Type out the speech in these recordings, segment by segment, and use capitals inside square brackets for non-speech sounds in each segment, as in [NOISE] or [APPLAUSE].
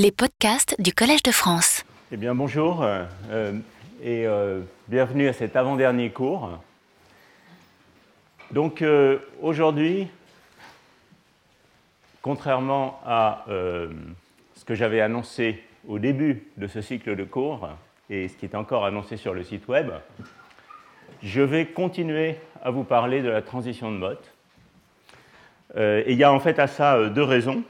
les podcasts du Collège de France. Eh bien, bonjour euh, euh, et euh, bienvenue à cet avant-dernier cours. Donc, aujourd'hui, contrairement à ce que j'avais annoncé au début de ce cycle de cours et ce qui est encore annoncé sur le site web, je vais continuer à vous parler de la transition de mode. et il y a en fait à ça deux raisons.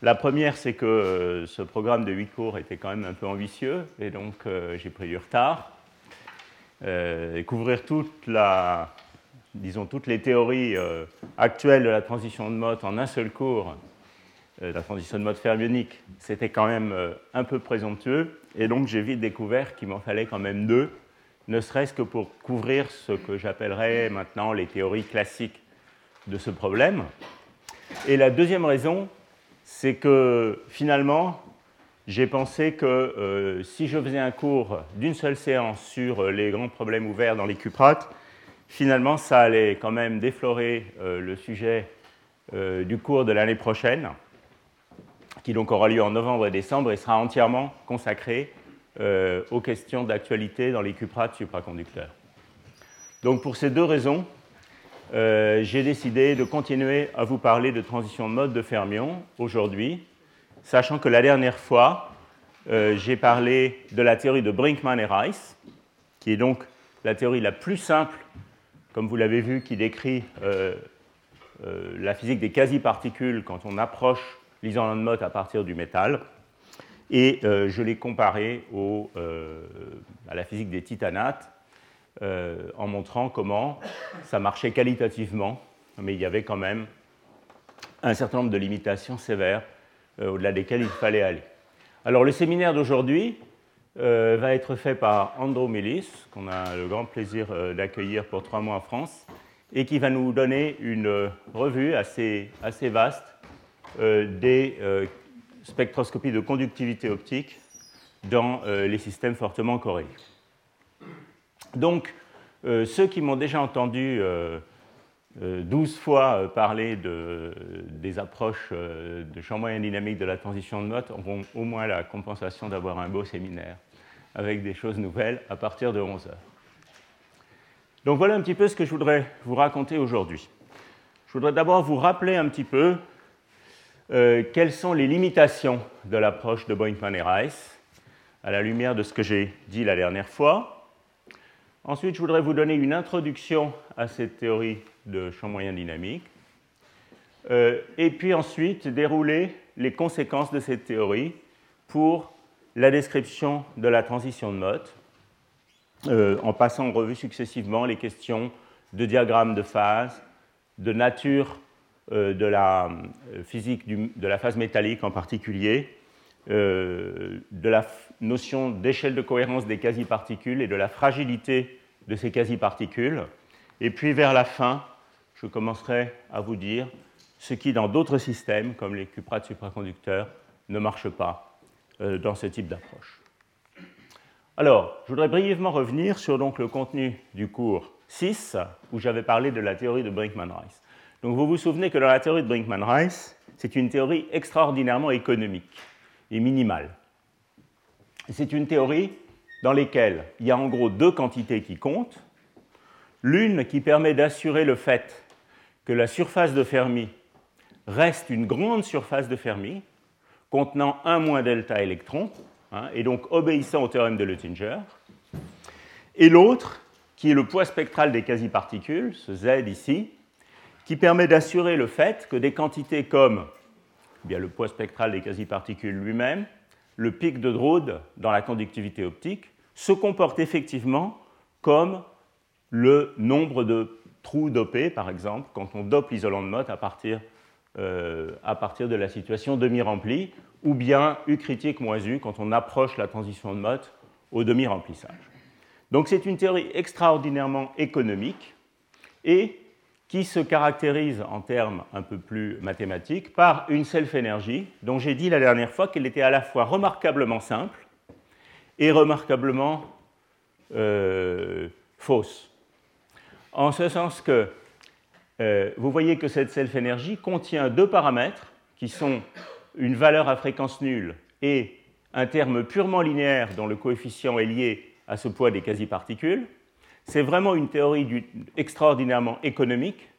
La première, c'est que euh, ce programme de 8 cours était quand même un peu ambitieux, et donc euh, j'ai pris du retard. Euh, couvrir toutes les théories actuelles de la transition de mode en un seul cours, la transition de mode fermionique, c'était quand même un peu présomptueux, et donc j'ai vite découvert qu'il m'en fallait quand même deux, ne serait-ce que pour couvrir ce que j'appellerais maintenant les théories classiques de ce problème. Et la deuxième raison, c'est que finalement, j'ai pensé que euh, si je faisais un cours d'une seule séance sur euh, les grands problèmes ouverts dans les cuprates, finalement, ça allait quand même déflorer euh, le sujet du cours de l'année prochaine, qui donc aura lieu en novembre et décembre et sera entièrement consacré aux questions d'actualité dans les cuprates supraconducteurs. Donc pour ces deux raisons, euh, j'ai décidé de continuer à vous parler de transition de mode de fermion aujourd'hui, sachant que la dernière fois, euh, j'ai parlé de la théorie de Brinkman et Rice, qui est donc la théorie la plus simple, comme vous l'avez vu, qui décrit euh, la physique des quasi-particules quand on approche l'isolant de mode à partir du métal. Et je l'ai comparé à la physique des titanates, euh, en montrant comment ça marchait qualitativement, mais il y avait quand même un certain nombre de limitations sévères euh, au-delà desquelles il fallait aller. Alors le séminaire d'aujourd'hui euh, va être fait par Andrew Millis, qu'on a le grand plaisir d'accueillir pour trois mois en France, et qui va nous donner une revue assez, assez vaste des spectroscopies de conductivité optique dans les systèmes fortement corrélés. Donc, euh, ceux qui m'ont déjà entendu euh, euh, 12 fois parler de, des approches de champ moyen dynamique de la transition de mode auront au moins la compensation d'avoir un beau séminaire avec des choses nouvelles à partir de 11 heures. Donc voilà un petit peu ce que je voudrais vous raconter aujourd'hui. Je voudrais d'abord vous rappeler un petit peu quelles sont les limitations de l'approche de Boeingman et Rice à la lumière de ce que j'ai dit la dernière fois. Ensuite, je voudrais vous donner une introduction à cette théorie de champ moyen dynamique. Euh, et puis ensuite, dérouler les conséquences de cette théorie pour la description de la transition de mode, euh, en passant en revue successivement les questions de diagramme de phase, de nature euh, de la physique de la phase métallique en particulier, de la notion d'échelle de cohérence des quasi-particules et de la fragilité de ces quasi-particules. Et puis vers la fin, je commencerai à vous dire ce qui, dans d'autres systèmes, comme les cuprates supraconducteurs, ne marche pas euh, dans ce type d'approche. Alors, je voudrais brièvement revenir sur donc, le contenu du cours 6, où j'avais parlé de la théorie de Brinkman-Rice. Donc, vous vous souvenez que dans la théorie de Brinkman-Rice, c'est une théorie extraordinairement économique et minimale. C'est une théorie dans lesquelles il y a en gros deux quantités qui comptent. L'une qui permet d'assurer le fait que la surface de Fermi reste une grande surface de Fermi contenant un moins delta électrons, hein, et donc obéissant au théorème de Luttinger. Et l'autre, qui est le poids spectral des quasi-particules, ce Z ici, qui permet d'assurer le fait que des quantités comme eh bien, le poids spectral des quasi-particules lui-même, le pic de Drude dans la conductivité optique se comporte effectivement comme le nombre de trous dopés, par exemple, quand on dope l'isolant de Mott à partir, euh, à partir de la situation demi-remplie, ou bien U critique moins U quand on approche la transition de Mott au demi-remplissage. Donc c'est une théorie extraordinairement économique et qui se caractérise en termes un peu plus mathématiques par une self-énergie dont j'ai dit la dernière fois qu'elle était à la fois remarquablement simple et remarquablement euh, fausse. En ce sens que euh, vous voyez que cette self-énergie contient deux paramètres qui sont une valeur à fréquence nulle est un terme purement linéaire dont le coefficient est lié à ce poids des quasi-particules. C'est vraiment une théorie extraordinairement économique,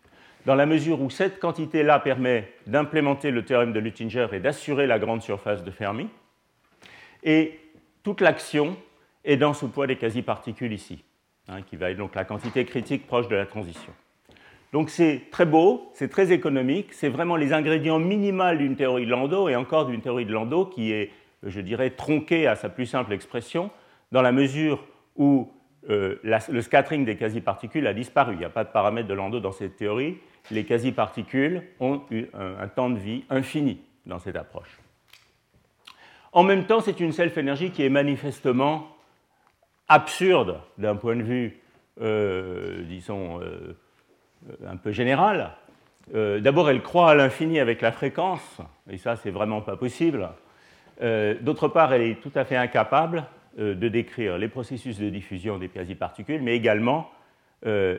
dans la mesure où cette quantité-là permet d'implémenter le théorème de Luttinger et d'assurer la grande surface de Fermi. Et toute l'action est dans ce poids des quasi-particules ici, hein, qui va être donc la quantité critique proche de la transition. Donc c'est très beau, c'est très économique, c'est vraiment les ingrédients minimaux d'une théorie de Landau et encore d'une théorie de Landau qui est, je dirais, tronquée à sa plus simple expression, dans la mesure où euh, le scattering des quasi-particules a disparu. Il n'y a pas de paramètre de Landau dans cette théorie. Les quasi-particules ont eu un, temps de vie infini dans cette approche. En même temps, c'est une self-énergie qui est manifestement absurde d'un point de vue, euh, disons, euh, un peu général. D'abord, elle croît à l'infini avec la fréquence, et ça, c'est vraiment pas possible. D'autre part, elle est tout à fait incapable de décrire les processus de diffusion des quasi-particules, mais également euh,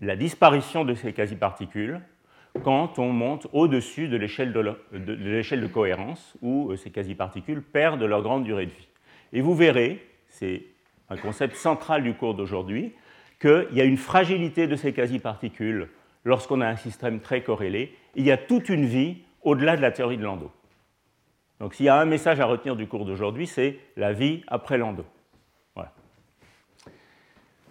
la disparition de ces quasi-particules quand on monte au-dessus de l'échelle de, cohérence, où euh, ces quasi-particules perdent leur grande durée de vie. Et vous verrez, c'est un concept central du cours d'aujourd'hui, qu'il y a une fragilité de ces quasi-particules lorsqu'on a un système très corrélé. Il y a toute une vie au-delà de la théorie de Landau. Donc s'il y a un message à retenir du cours d'aujourd'hui, c'est la vie après Landau. Voilà.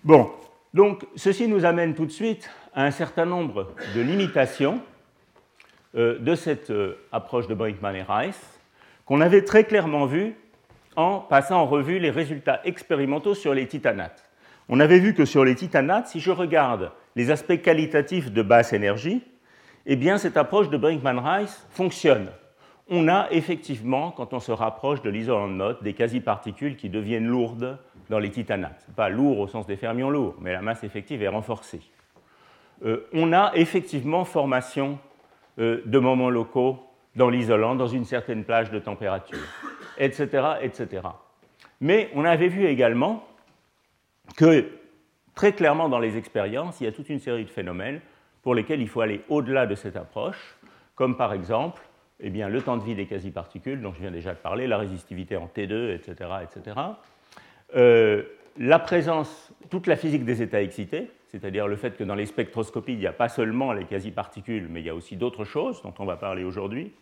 Bon, donc ceci nous amène tout de suite à un certain nombre de limitations euh, de cette euh, approche de Brinkman et Rice, qu'on avait très clairement vu en passant en revue les résultats expérimentaux sur les titanates. On avait vu que sur les titanates, si je regarde les aspects qualitatifs de basse énergie, eh bien cette approche de Brinkman-Rice fonctionne on a effectivement, quand on se rapproche de l'isolant de Mott, des quasi-particules qui deviennent lourdes dans les titanates. Pas lourd au sens des fermions lourds, mais la masse effective est renforcée. Euh, on a effectivement formation euh, de moments locaux dans l'isolant, dans une certaine plage de température, etc., etc. Mais on avait vu également que, très clairement dans les expériences, il y a toute une série de phénomènes pour lesquels il faut aller au-delà de cette approche, comme par exemple eh bien, le temps de vie des quasi-particules, dont je viens déjà de parler, la résistivité en T2, etc. etc. La présence, toute la physique des états excités, c'est-à-dire le fait que dans les spectroscopies, il n'y a pas seulement les quasi-particules, mais il y a aussi d'autres choses dont on va parler aujourd'hui.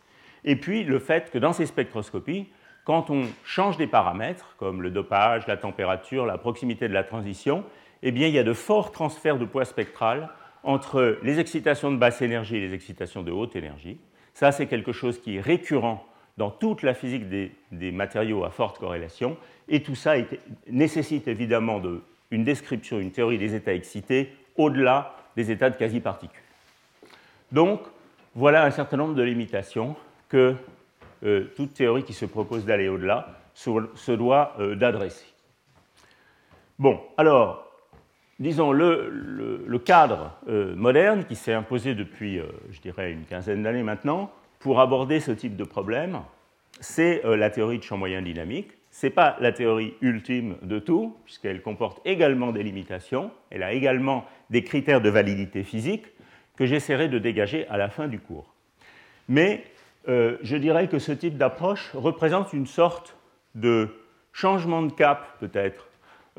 Et puis le fait que dans ces spectroscopies, quand on change des paramètres, comme le dopage, la température, la proximité de la transition, eh bien, il y a de forts transferts de poids spectral entre les excitations de basse énergie et les excitations de haute énergie. Ça, c'est quelque chose qui est récurrent dans toute la physique des, matériaux à forte corrélation, et tout ça nécessite évidemment une description, une théorie des états excités au-delà des états de quasi-particules. Donc, voilà un certain nombre de limitations que euh, toute théorie qui se propose d'aller au-delà se, doit euh, d'adresser. Bon, alors, disons, le, cadre euh, moderne qui s'est imposé depuis, euh, je dirais, une quinzaine d'années maintenant, pour aborder ce type de problème, c'est euh, la théorie de champ moyen dynamique. Ce n'est pas la théorie ultime de tout, puisqu'elle comporte également des limitations, elle a également des critères de validité physique que j'essaierai de dégager à la fin du cours. Mais je dirais que ce type d'approche représente une sorte de changement de cap, peut-être,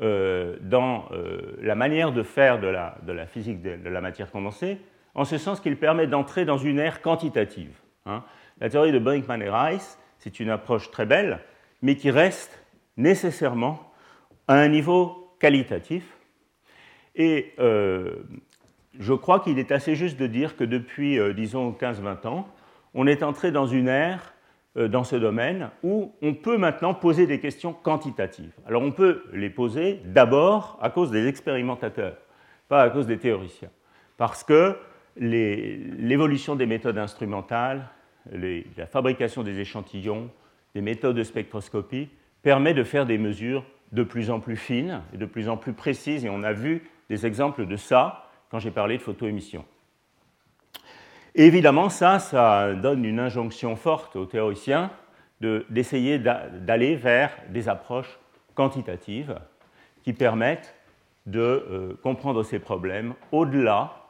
euh, dans euh, la manière de faire de la, physique de, la matière condensée, en ce sens qu'il permet d'entrer dans une ère quantitative. Hein. La théorie de Brinkman et Rice, c'est une approche très belle, mais qui reste nécessairement à un niveau qualitatif. Et euh, je crois qu'il est assez juste de dire que depuis, disons, 15-20 ans, on est entré dans une ère dans ce domaine où on peut maintenant poser des questions quantitatives. Alors on peut les poser d'abord à cause des expérimentateurs, pas à cause des théoriciens, parce que l'évolution des méthodes instrumentales, la fabrication des échantillons, des méthodes de spectroscopie permet de faire des mesures de plus en plus fines et de plus en plus précises, et on a vu des exemples de ça quand j'ai parlé de photoémission évidemment, ça, ça donne une injonction forte aux théoriciens d'essayer d'aller vers des approches quantitatives qui permettent de euh, comprendre ces problèmes au-delà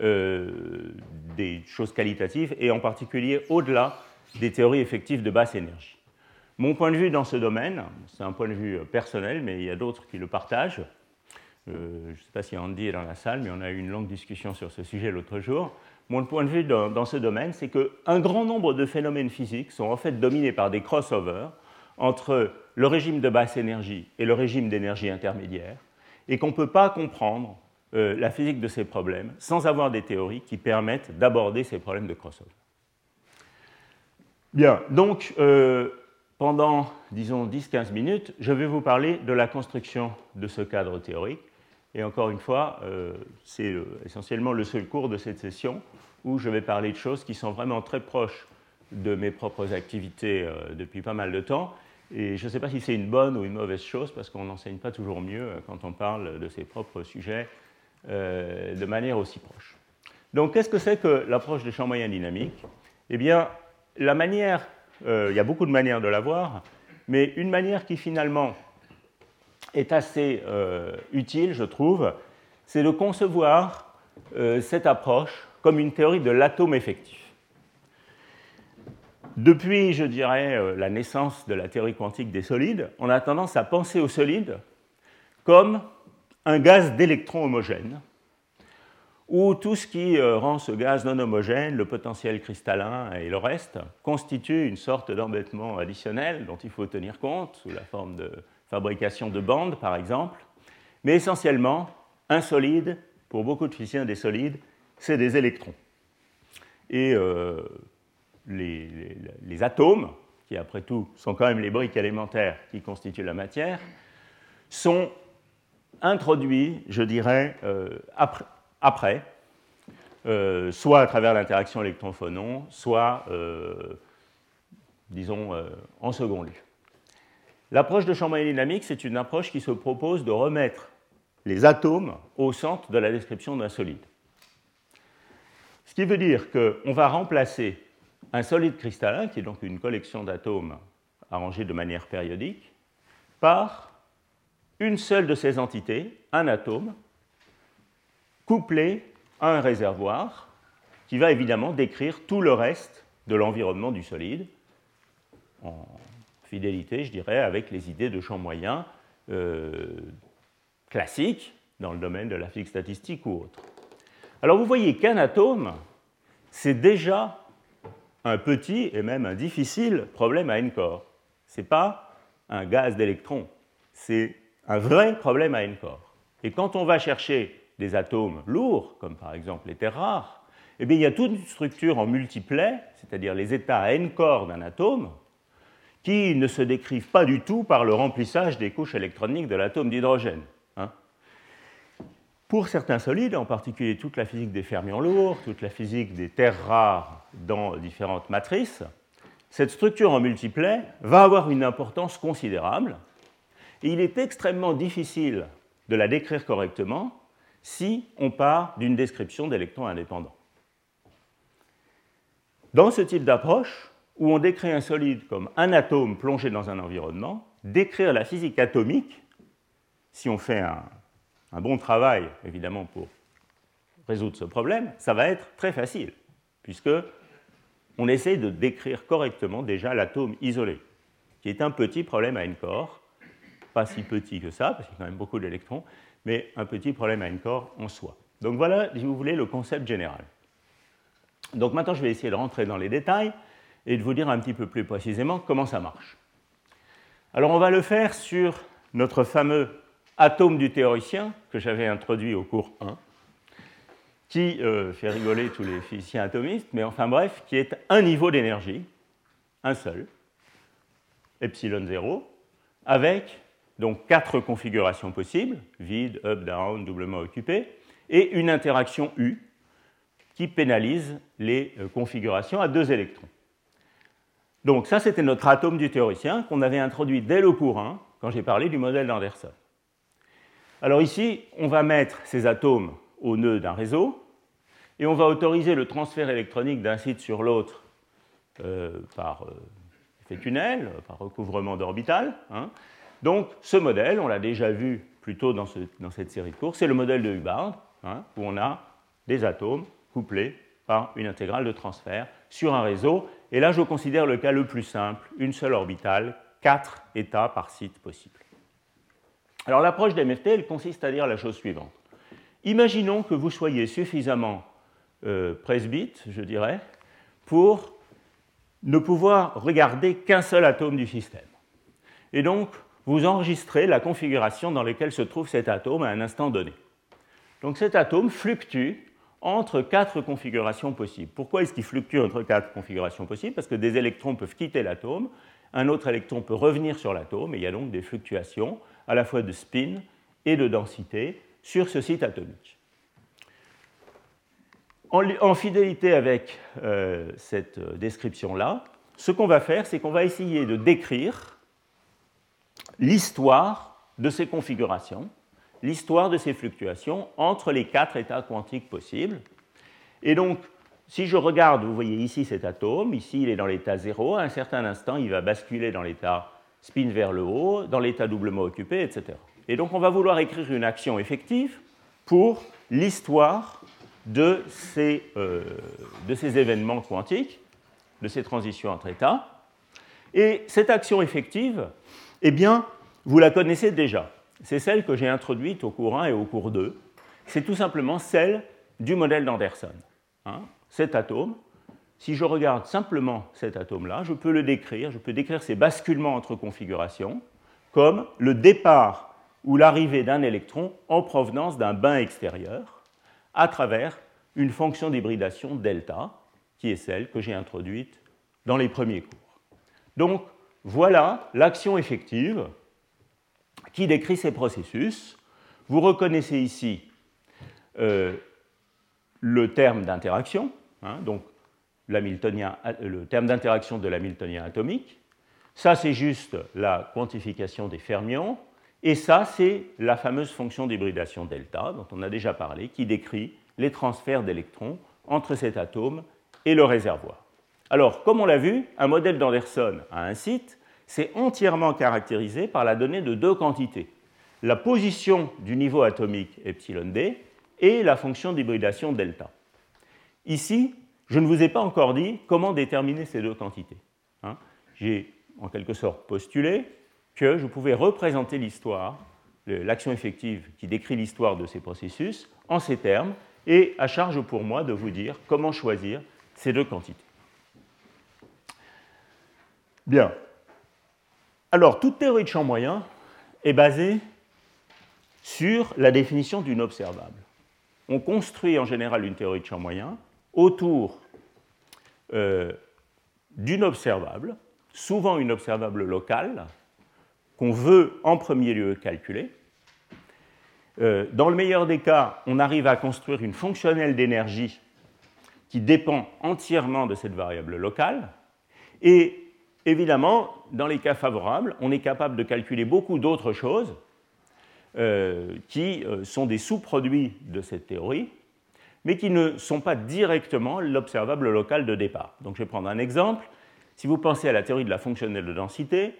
euh, des choses qualitatives et en particulier au-delà des théories effectives de basse énergie. Mon point de vue dans ce domaine, c'est un point de vue personnel, mais il y a d'autres qui le partagent. Euh, je ne sais pas si Andy est dans la salle, mais on a eu une longue discussion sur ce sujet l'autre jour. Mon point de vue dans, ce domaine, c'est qu'un grand nombre de phénomènes physiques sont en fait dominés par des crossovers entre le régime de basse énergie et le régime d'énergie intermédiaire, et qu'on ne peut pas comprendre euh, la physique de ces problèmes sans avoir des théories qui permettent d'aborder ces problèmes de crossover. Bien, donc euh, pendant, disons, 10-15 minutes, je vais vous parler de la construction de ce cadre théorique. Et encore une fois, euh, c'est essentiellement le seul cours de cette session où je vais parler de choses qui sont vraiment très proches de mes propres activités depuis pas mal de temps. Et je ne sais pas si c'est une bonne ou une mauvaise chose, parce qu'on n'enseigne pas toujours mieux quand on parle de ses propres sujets euh, de manière aussi proche. Donc, qu'est-ce que c'est que l'approche des champs moyens dynamiques? Eh bien, la manière, euh, il y a beaucoup de manières de la voir, mais une manière qui finalement est assez euh, utile, je trouve, c'est de concevoir cette approche comme une théorie de l'atome effectif. Depuis, je dirais, la naissance de la théorie quantique des solides, on a tendance à penser aux solides comme un gaz d'électrons homogène, où tout ce qui euh, rend ce gaz non homogène, le potentiel cristallin et le reste, constitue une sorte d'embêtement additionnel dont il faut tenir compte, sous la forme de fabrication de bandes, par exemple. Mais essentiellement, un solide, pour beaucoup de physiciens des solides, c'est des électrons. Et euh, les, atomes, qui après tout sont quand même les briques élémentaires qui constituent la matière, sont introduit, je dirais, euh, après, euh, soit à travers l'interaction électron-phonon, soit, disons, en second lieu. L'approche de moyen dynamique, c'est une approche qui se propose de remettre les atomes au centre de la description d'un solide. Ce qui veut dire qu'on va remplacer un solide cristallin, qui est donc une collection d'atomes arrangés de manière périodique, par une seule de ces entités, un atome, couplé à un réservoir qui va évidemment décrire tout le reste de l'environnement du solide, fidélité, je dirais, avec les idées de champ moyen euh, classiques dans le domaine de la physique statistique ou autre. Alors vous voyez qu'un atome, c'est déjà un petit et même un difficile problème à n corps. Ce n'est pas un gaz d'électrons, c'est un vrai problème à n-corps. Et quand on va chercher des atomes lourds, comme par exemple les terres rares, eh bien, il y a toute une structure en multiplet, c'est-à-dire les états à n-corps d'un atome, qui ne se décrivent pas du tout par le remplissage des couches électroniques de l'atome d'hydrogène. Hein. Pour certains solides, en particulier toute la physique des fermions lourds, toute la physique des terres rares dans différentes matrices, cette structure en multiplet va avoir une importance considérable, et il est extrêmement difficile de la décrire correctement si on part d'une description d'électrons indépendants. Dans ce type d'approche, où on décrit un solide comme un atome plongé dans un environnement, décrire la physique atomique, si on fait un, bon travail, évidemment, pour résoudre ce problème, ça va être très facile, puisque on essaie de décrire correctement déjà l'atome isolé, qui est un petit problème à n corps, pas si petit que ça, parce qu'il y a quand même beaucoup d'électrons, mais un petit problème à un corps en soi. Donc voilà, si vous voulez, le concept général. Donc maintenant, je vais essayer de rentrer dans les détails et de vous dire un petit peu plus précisément comment ça marche. Alors on va le faire sur notre fameux atome du théoricien que j'avais introduit au cours 1, qui euh, fait rigoler tous les physiciens atomistes, mais enfin bref, qui est un niveau d'énergie, un seul, epsilon 0, avec donc quatre configurations possibles, vide, up, down, doublement occupé, et une interaction U qui pénalise les euh, configurations à deux électrons. Donc ça, c'était notre atome du théoricien qu'on avait introduit dès le cours 1, quand j'ai parlé du modèle d'Anderson. Alors ici, on va mettre ces atomes au nœud d'un réseau, et on va autoriser le transfert électronique d'un site sur l'autre euh, par euh, effet tunnel, par recouvrement d'orbital. Hein. Donc ce modèle, on l'a déjà vu plus tôt dans, cette série de cours, c'est le modèle de Hubbard, hein, où on a des atomes couplés par une intégrale de transfert sur un réseau. Et là, je considère le cas le plus simple, une seule orbitale quatre états par site possibles. Alors l'approche d'MFT, elle consiste à dire la chose suivante. Imaginons que vous soyez suffisamment euh, presbyte, je dirais, pour ne pouvoir regarder qu'un seul atome du système. Et donc, vous enregistrez la configuration dans laquelle se trouve cet atome à un instant donné. Donc cet atome fluctue entre quatre configurations possibles. Pourquoi est-ce qu'il fluctue entre quatre configurations possibles? Parce que des électrons peuvent quitter l'atome, un autre électron peut revenir sur l'atome, et il y a donc des fluctuations à la fois de spin et de densité sur ce site atomique. En, fidélité avec euh, cette description-là, ce qu'on va faire, c'est qu'on va essayer de décrire l'histoire de ces configurations, l'histoire de ces fluctuations entre les quatre états quantiques possibles. Et donc, si je regarde, vous voyez ici cet atome, ici il est dans l'état 0, à un certain instant il va basculer dans l'état spin vers le haut, dans l'état doublement occupé, etc. Et donc on va vouloir écrire une action effective pour l'histoire de, euh, de ces événements quantiques, de ces transitions entre états. Et cette action effective, eh bien, vous la connaissez déjà. C'est celle que j'ai introduite au cours 1 et au cours 2. C'est tout simplement celle du modèle d'Anderson. Hein cet atome, si je regarde simplement cet atome-là, je peux le décrire, je peux décrire ces basculements entre configurations comme le départ ou l'arrivée d'un électron en provenance d'un bain extérieur à travers une fonction d'hybridation delta, qui est celle que j'ai introduite dans les premiers cours. Donc voilà l'action effective qui décrit ces processus. Vous reconnaissez ici euh, le terme d'interaction, Hein, donc le terme d'interaction de l'hamiltonien atomique. Ça, c'est juste la quantification des fermions. Et ça, c'est la fameuse fonction d'hybridation delta, dont on a déjà parlé, qui décrit les transferts d'électrons entre cet atome et le réservoir. Alors, comme on l'a vu, un modèle d'Anderson à un site, c'est entièrement caractérisé par la donnée de deux quantités. La position du niveau atomique epsilon d et la fonction d'hybridation delta. Ici, je ne vous ai pas encore dit comment déterminer ces deux quantités. Hein. J'ai en quelque sorte postulé que je pouvais représenter l'histoire, l'action effective qui décrit l'histoire de ces processus, en ces termes, et à charge pour moi de vous dire comment choisir ces deux quantités. Bien. Alors, toute théorie de champ moyen est basée sur la définition d'une observable. On construit en général une théorie de champ moyen autour euh, d'une observable, souvent une observable locale, qu'on veut en premier lieu calculer. Euh, dans le meilleur des cas, on arrive à construire une fonctionnelle d'énergie qui dépend entièrement de cette variable locale. Et évidemment, dans les cas favorables, on est capable de calculer beaucoup d'autres choses euh, qui sont des sous-produits de cette théorie, mais qui ne sont pas directement l'observable local de départ. Donc je vais prendre un exemple. Si vous pensez à la théorie de la fonctionnelle de densité,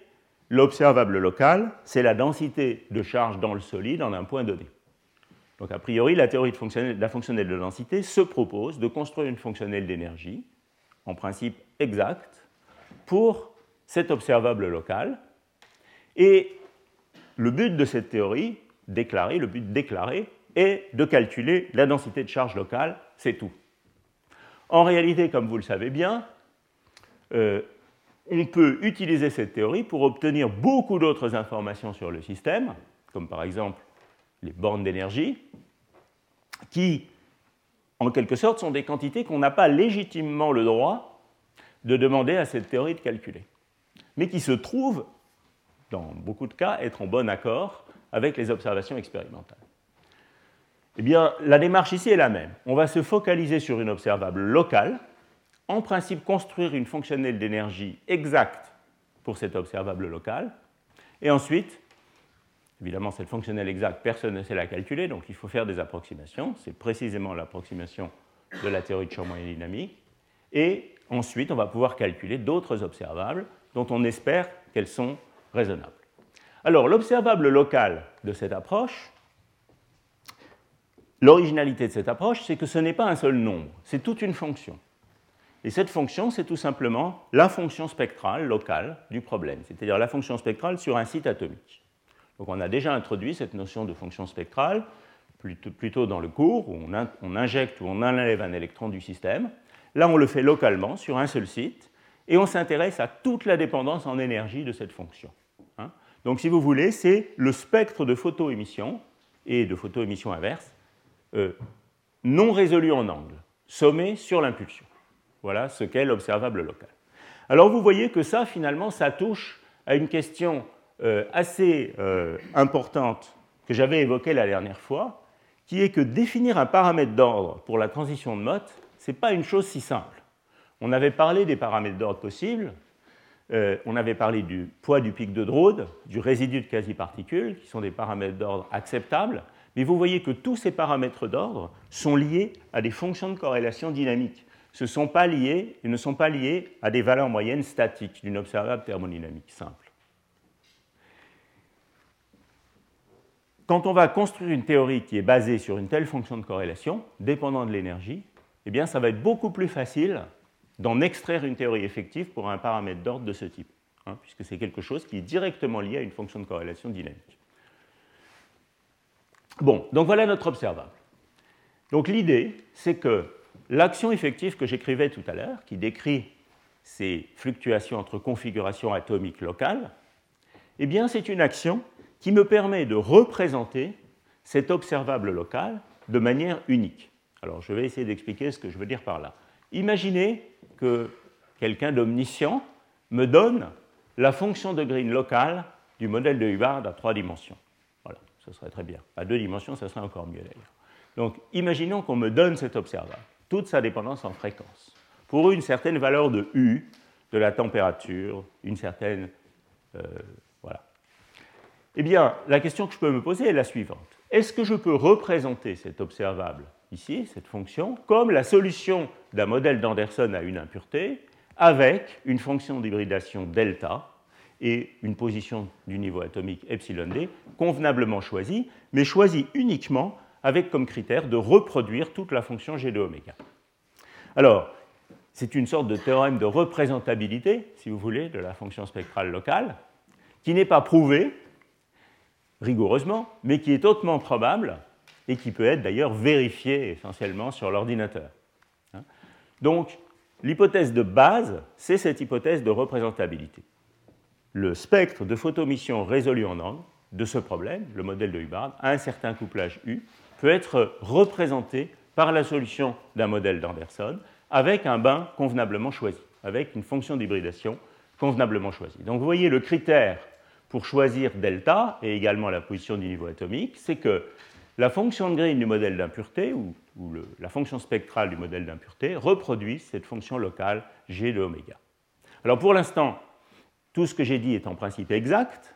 l'observable local, c'est la densité de charge dans le solide en un point donné. Donc a priori, la théorie de, la fonctionnelle de densité se propose de construire une fonctionnelle d'énergie, en principe exacte, pour cet observable local. Et le but de cette théorie déclarée, le but déclaré, et de calculer la densité de charge locale, c'est tout. En réalité, comme vous le savez bien, euh, on peut utiliser cette théorie pour obtenir beaucoup d'autres informations sur le système, comme par exemple les bornes d'énergie, qui, en quelque sorte, sont des quantités qu'on n'a pas légitimement le droit de demander à cette théorie de calculer, mais qui se trouvent, dans beaucoup de cas, être en bon accord avec les observations expérimentales. Eh bien, la démarche ici est la même. On va se focaliser sur une observable locale, en principe construire une fonctionnelle d'énergie exacte pour cette observable locale, et ensuite, évidemment, cette fonctionnelle exacte, personne ne sait la calculer, donc il faut faire des approximations. C'est précisément l'approximation de la théorie de champ moyen dynamique. Et ensuite, on va pouvoir calculer d'autres observables dont on espère qu'elles sont raisonnables. Alors, l'observable local de cette approche, L'originalité de cette approche, c'est que ce n'est pas un seul nombre, c'est toute une fonction. Et cette fonction, c'est tout simplement la fonction spectrale locale du problème, c'est-à-dire la fonction spectrale sur un site atomique. Donc on a déjà introduit cette notion de fonction spectrale plutôt, dans le cours, où on, injecte ou on enlève un électron du système. Là, on le fait localement sur un seul site, et on s'intéresse à toute la dépendance en énergie de cette fonction. Hein. Donc si vous voulez, c'est le spectre de photoémission et de photoémission inverse euh, non résolu en angle, sommé sur l'impulsion. Voilà ce qu'est l'observable local. Alors vous voyez que ça, finalement, ça touche à une question euh, assez euh, importante que j'avais évoquée la dernière fois, qui est que définir un paramètre d'ordre pour la transition de Mott, ce n'est pas une chose si simple. On avait parlé des paramètres d'ordre possibles, euh, on avait parlé du poids du pic de Drude, du résidu de quasi-particules, qui sont des paramètres d'ordre acceptables, mais vous voyez que tous ces paramètres d'ordre sont liés à des fonctions de corrélation dynamique ce sont pas liés, ils ne sont pas liés à des valeurs moyennes statiques d'une observable thermodynamique simple. Quand on va construire une théorie qui est basée sur une telle fonction de corrélation, dépendant de l'énergie, eh bien, ça va être beaucoup plus facile d'en extraire une théorie effective pour un paramètre d'ordre de ce type, hein, puisque c'est quelque chose qui est directement lié à une fonction de corrélation dynamique. Bon, donc voilà notre observable. Donc l'idée, c'est que L'action effective que j'écrivais tout à l'heure, qui décrit ces fluctuations entre configurations atomiques locales, eh bien, c'est une action qui me permet de représenter cet observable local de manière unique. Alors, je vais essayer d'expliquer ce que je veux dire par là. Imaginez que quelqu'un d'omniscient me donne la fonction de Green locale du modèle de Hubbard à trois dimensions. Voilà, ce serait très bien. À deux dimensions, ça serait encore mieux d'ailleurs. Donc, imaginons qu'on me donne cet observable toute sa dépendance en fréquence, pour une certaine valeur de U de la température, une certaine... Euh, voilà. Eh bien, la question que je peux me poser est la suivante. Est-ce que je peux représenter cet observable ici, cette fonction, comme la solution d'un modèle d'Anderson à une impureté, avec une fonction d'hybridation delta et une position du niveau atomique epsilon d convenablement choisie, mais choisie uniquement avec comme critère de reproduire toute la fonction g de oméga. Alors, c'est une sorte de théorème de représentabilité, si vous voulez, de la fonction spectrale locale, qui n'est pas prouvé rigoureusement, mais qui est hautement probable et qui peut être d'ailleurs vérifié essentiellement sur l'ordinateur. Hein. Donc, l'hypothèse de base, c'est cette hypothèse de représentabilité. Le spectre de photomission résolu en angle de ce problème, le modèle de Hubbard, a un certain couplage U, peut être représenté par la solution d'un modèle d'Anderson avec un bain convenablement choisi, avec une fonction d'hybridation convenablement choisie. Donc vous voyez le critère pour choisir delta et également la position du niveau atomique, c'est que la fonction de Green du modèle d'impureté ou, la fonction spectrale du modèle d'impureté reproduit cette fonction locale g de oméga. Alors pour l'instant, tout ce que j'ai dit est en principe exact,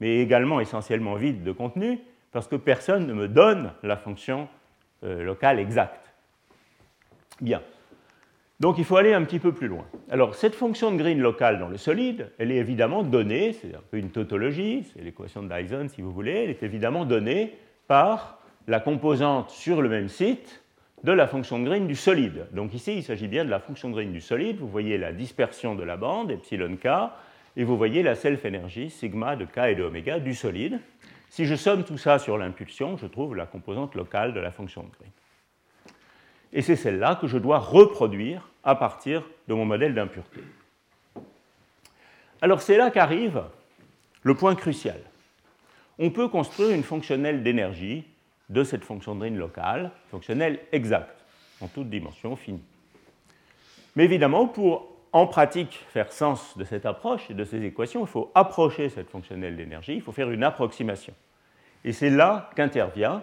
mais également essentiellement vide de contenu, parce que personne ne me donne la fonction euh, locale exacte. Bien. Donc il faut aller un petit peu plus loin. Alors cette fonction de Green locale dans le solide, elle est évidemment donnée, c'est un peu une tautologie, c'est l'équation de Dyson si vous voulez, elle est évidemment donnée par la composante sur le même site de la fonction de Green du solide. Donc ici il s'agit bien de la fonction Green du solide, vous voyez la dispersion de la bande, epsilon k, et vous voyez la self-énergie, sigma de k et de oméga du solide. Si je somme tout ça sur l'impulsion, je trouve la composante locale de la fonction de Green. Et c'est celle-là que je dois reproduire à partir de mon modèle d'impureté. Alors c'est là qu'arrive le point crucial. On peut construire une fonctionnelle d'énergie de cette fonction de Green locale, fonctionnelle exacte, en toute dimension finie. Mais évidemment, pour en pratique faire sens de cette approche et de ces équations, il faut approcher cette fonctionnelle d'énergie, il faut faire une approximation. Et c'est là qu'intervient,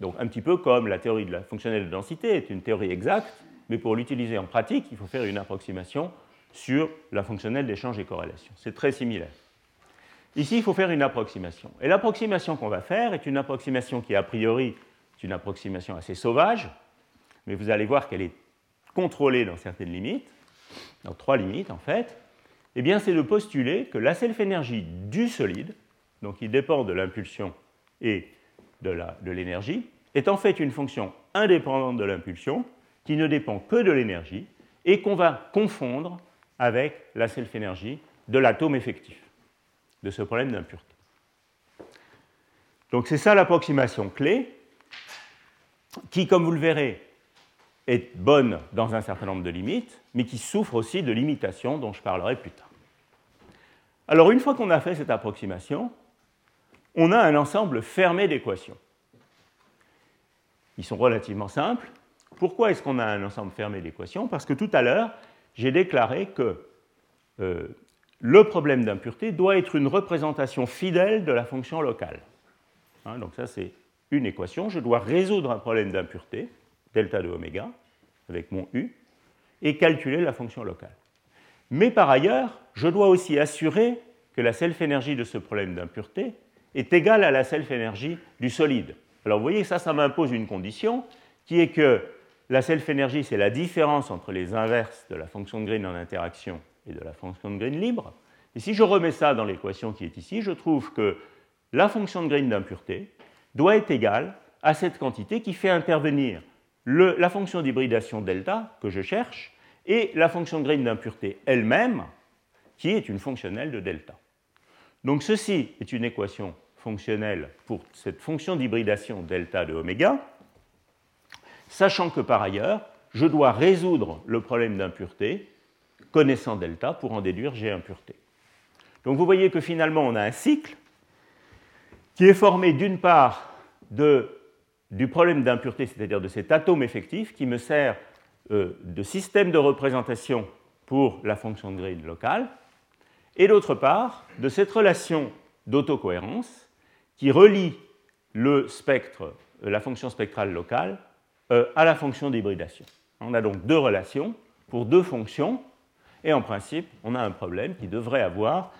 donc un petit peu comme la théorie de la fonctionnelle de densité est une théorie exacte, mais pour l'utiliser en pratique, il faut faire une approximation sur la fonctionnelle d'échange et corrélation. C'est très similaire. Ici, il faut faire une approximation. Et l'approximation qu'on va faire est une approximation qui, a priori, est une approximation assez sauvage, mais vous allez voir qu'elle est contrôlée dans certaines limites dans trois limites en fait, eh bien c'est de postuler que la self-énergie du solide, donc qui dépend de l'impulsion et de l'énergie, est en fait une fonction indépendante de l'impulsion qui ne dépend que de l'énergie et qu'on va confondre avec la self-énergie de l'atome effectif de ce problème d'impureté. Donc c'est ça l'approximation clé, qui, comme vous le verrez, est bonne dans un certain nombre de limites, mais qui souffre aussi de limitations dont je parlerai plus tard. Alors une fois qu'on a fait cette approximation, on a un ensemble fermé d'équations. Ils sont relativement simples. Pourquoi est-ce qu'on a un ensemble fermé d'équations? Parce que tout à l'heure, j'ai déclaré que euh, le problème d'impureté doit être une représentation fidèle de la fonction locale. Hein, donc ça, c'est une équation. Je dois résoudre un problème d'impureté, delta de oméga, avec mon U, et calculer la fonction locale. Mais par ailleurs, je dois aussi assurer que la self-énergie de ce problème d'impureté est égale à la self-énergie du solide. Alors vous voyez, ça, ça m'impose une condition qui est que la self-énergie, c'est la différence entre les inverses de la fonction de Green en interaction et de la fonction de Green libre. Et si je remets ça dans l'équation qui est ici, je trouve que la fonction de Green d'impureté doit être égale à cette quantité qui fait intervenir la fonction d'hybridation delta que je cherche et la fonction de Green d'impureté elle-même, qui est une fonctionnelle de delta. Donc ceci est une équation fonctionnelle pour cette fonction d'hybridation delta de oméga, sachant que par ailleurs, je dois résoudre le problème d'impureté connaissant delta pour en déduire G impureté. Donc vous voyez que finalement on a un cycle qui est formé d'une part du problème d'impureté, c'est-à-dire de cet atome effectif qui me sert euh, de système de représentation pour la fonction de grid locale, et d'autre part de cette relation d'autocohérence qui relie le spectre, euh, la fonction spectrale locale euh, à la fonction d'hybridation. On a donc deux relations pour deux fonctions, et en principe, on a un problème qui devrait avoir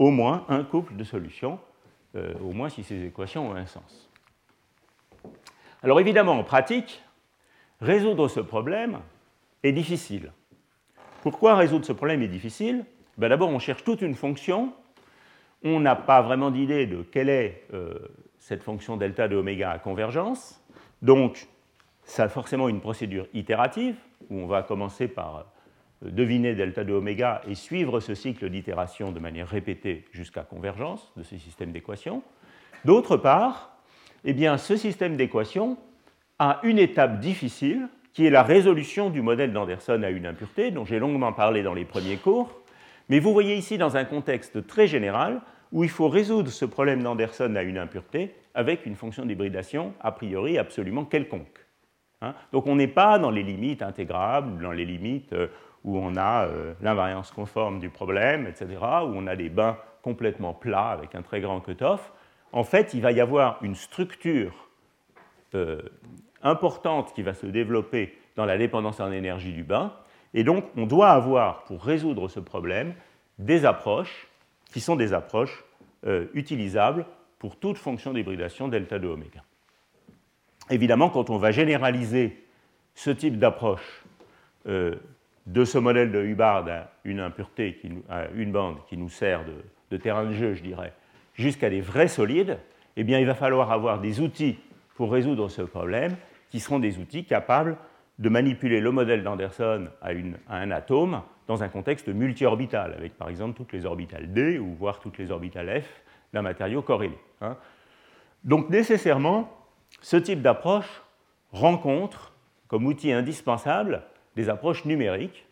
au moins un couple de solutions, euh, au moins si ces équations ont un sens. Alors évidemment, en pratique, résoudre ce problème est difficile. Pourquoi résoudre ce problème est difficile? Ben, D'abord, on cherche toute une fonction, on n'a pas vraiment d'idée de quelle est euh, cette fonction delta de oméga à convergence, donc ça a forcément une procédure itérative, où on va commencer par deviner delta de oméga et suivre ce cycle d'itération de manière répétée jusqu'à convergence de ce système d'équations. D'autre part, eh bien, ce système d'équations a une étape difficile qui est la résolution du modèle d'Anderson à une impureté, dont j'ai longuement parlé dans les premiers cours. Mais vous voyez ici dans un contexte très général où il faut résoudre ce problème d'Anderson à une impureté avec une fonction d'hybridation a priori absolument quelconque. Hein. Donc on n'est pas dans les limites intégrables, dans les limites euh, où on a euh, l'invariance conforme du problème, etc., où on a des bains complètement plats avec un très grand cutoff. En fait, il va y avoir une structure euh, importante qui va se développer dans la dépendance en énergie du bain. Et donc, on doit avoir, pour résoudre ce problème, des approches qui sont des approches utilisables pour toute fonction d'hybridation delta de oméga. Évidemment, quand on va généraliser ce type d'approche euh, de ce modèle de Hubbard à une impureté, à une bande qui nous sert de, terrain de jeu, je dirais, jusqu'à des vrais solides, eh bien, il va falloir avoir des outils pour résoudre ce problème qui seront des outils capables de manipuler le modèle d'Anderson à, un atome dans un contexte multi-orbital, avec par exemple toutes les orbitales D ou voire toutes les orbitales F d'un matériau corrélé. Hein. Donc nécessairement, ce type d'approche rencontre comme outil indispensable des approches numériques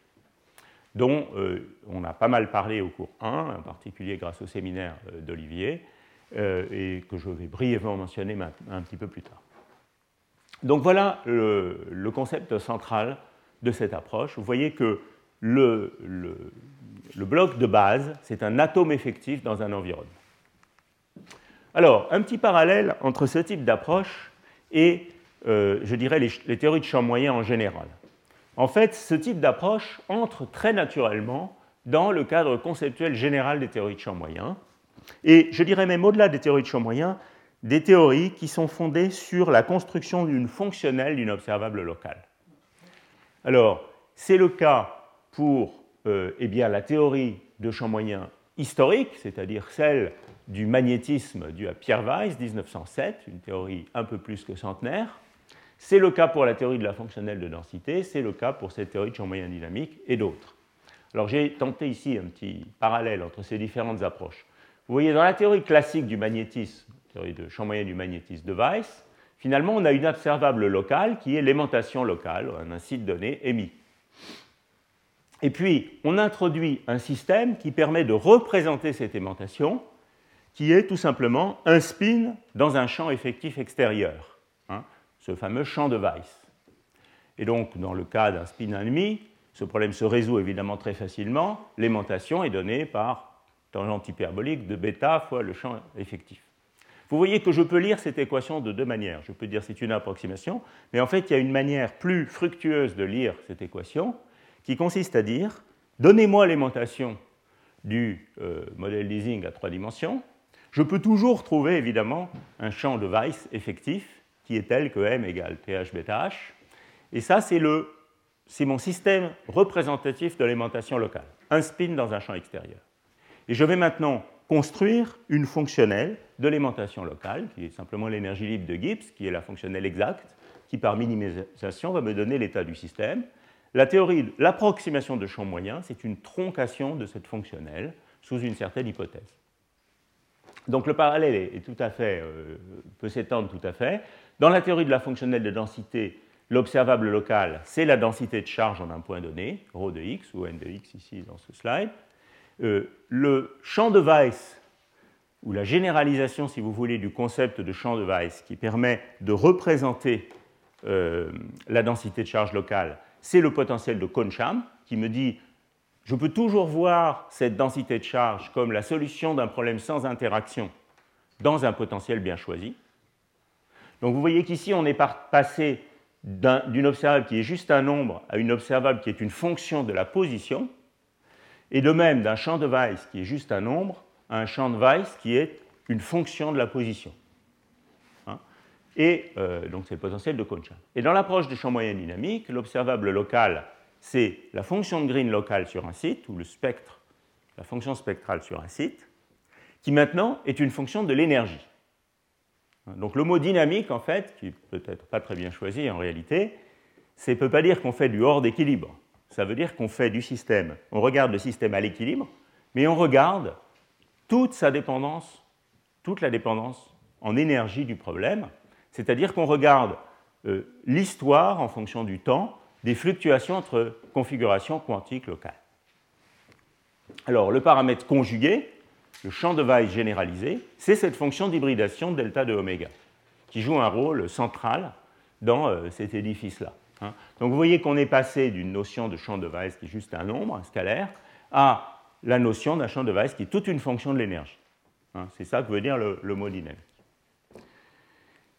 dont euh, on a pas mal parlé au cours 1, en particulier grâce au séminaire euh, d'Olivier, euh, et que je vais brièvement mentionner un, petit peu plus tard. Donc voilà le, concept central de cette approche. Vous voyez que le bloc de base, c'est un atome effectif dans un environnement. Alors, un petit parallèle entre ce type d'approche et, je dirais, les, théories de champ moyen en général. En fait, ce type d'approche entre très naturellement dans le cadre conceptuel général des théories de champ moyen, et je dirais même au-delà des théories de champ moyen, des théories qui sont fondées sur la construction d'une fonctionnelle d'une observable locale. Alors, c'est le cas pour euh, eh bien, la théorie de champ moyen historique, c'est-à-dire celle du magnétisme dû à Pierre Weiss, 1907, une théorie un peu plus que centenaire. C'est le cas pour la théorie de la fonctionnelle de densité, c'est le cas pour cette théorie de champ moyen dynamique et d'autres. Alors j'ai tenté ici un petit parallèle entre ces différentes approches. Vous voyez, dans la théorie classique du magnétisme, théorie de champ moyen du magnétisme de Weiss, finalement on a une observable locale qui est l'aimantation locale, un site donné émis. Et puis on introduit un système qui permet de représenter cette aimantation, qui est tout simplement un spin dans un champ effectif extérieur, ce fameux champ de Weiss. Et donc, dans le cas d'un spin ennemi, ce problème se résout évidemment très facilement. L'aimantation est donnée par tangente hyperbolique de bêta fois le champ effectif. Vous voyez que je peux lire cette équation de deux manières. Je peux dire c'est une approximation, mais en fait, il y a une manière plus fructueuse de lire cette équation qui consiste à dire donnez-moi l'aimantation du euh, modèle leasing à trois dimensions. Je peux toujours trouver évidemment un champ de Weiss effectif qui est tel que m égale ph bêta h. Et ça, c'est le c'est mon système représentatif de l'aimantation locale, un spin dans un champ extérieur. Et je vais maintenant construire une fonctionnelle de l'aimantation locale, qui est simplement l'énergie libre de Gibbs, qui est la fonctionnelle exacte, qui par minimisation va me donner l'état du système. La théorie, l'approximation de champ moyen, c'est une troncation de cette fonctionnelle sous une certaine hypothèse. Donc le parallèle est, tout à fait, euh, peut s'étendre tout à fait. Dans la théorie de la fonctionnelle de densité, L'observable local, c'est la densité de charge en un point donné, ρ de x ou n de x ici dans ce slide. Euh, le champ de Weiss, ou la généralisation, si vous voulez, du concept de champ de Weiss, qui permet de représenter euh, la densité de charge locale, c'est le potentiel de Kohn-Sham, qui me dit je peux toujours voir cette densité de charge comme la solution d'un problème sans interaction dans un potentiel bien choisi. Donc vous voyez qu'ici, on est passé d'une observable qui est juste un nombre à une observable qui est une fonction de la position, et de même d'un champ de Weiss qui est juste un nombre à un champ de Weiss qui est une fonction de la position. Hein. et euh, donc c'est le potentiel de Kohn-Sham. Et dans l'approche du champ moyen dynamique, l'observable local, c'est la fonction de Green locale sur un site, ou le spectre, la fonction spectrale sur un site, qui maintenant est une fonction de l'énergie. Donc le mot dynamique, en fait, qui peut-être pas très bien choisi en réalité, ça ne peut pas dire qu'on fait du hors d'équilibre. Ça veut dire qu'on fait du système, on regarde le système à l'équilibre, mais on regarde toute sa dépendance, toute la dépendance en énergie du problème, c'est-à-dire qu'on regarde euh, l'histoire en fonction du temps des fluctuations entre configurations quantiques locales. Alors le paramètre conjugué, le champ de Weiss généralisé, c'est cette fonction d'hybridation delta de oméga, qui joue un rôle central dans euh, cet édifice-là. Hein. Donc vous voyez qu'on est passé d'une notion de champ de Weiss qui est juste un nombre, un scalaire, à la notion d'un champ de Weiss qui est toute une fonction de l'énergie. Hein. c'est ça que veut dire le, mot dynamique.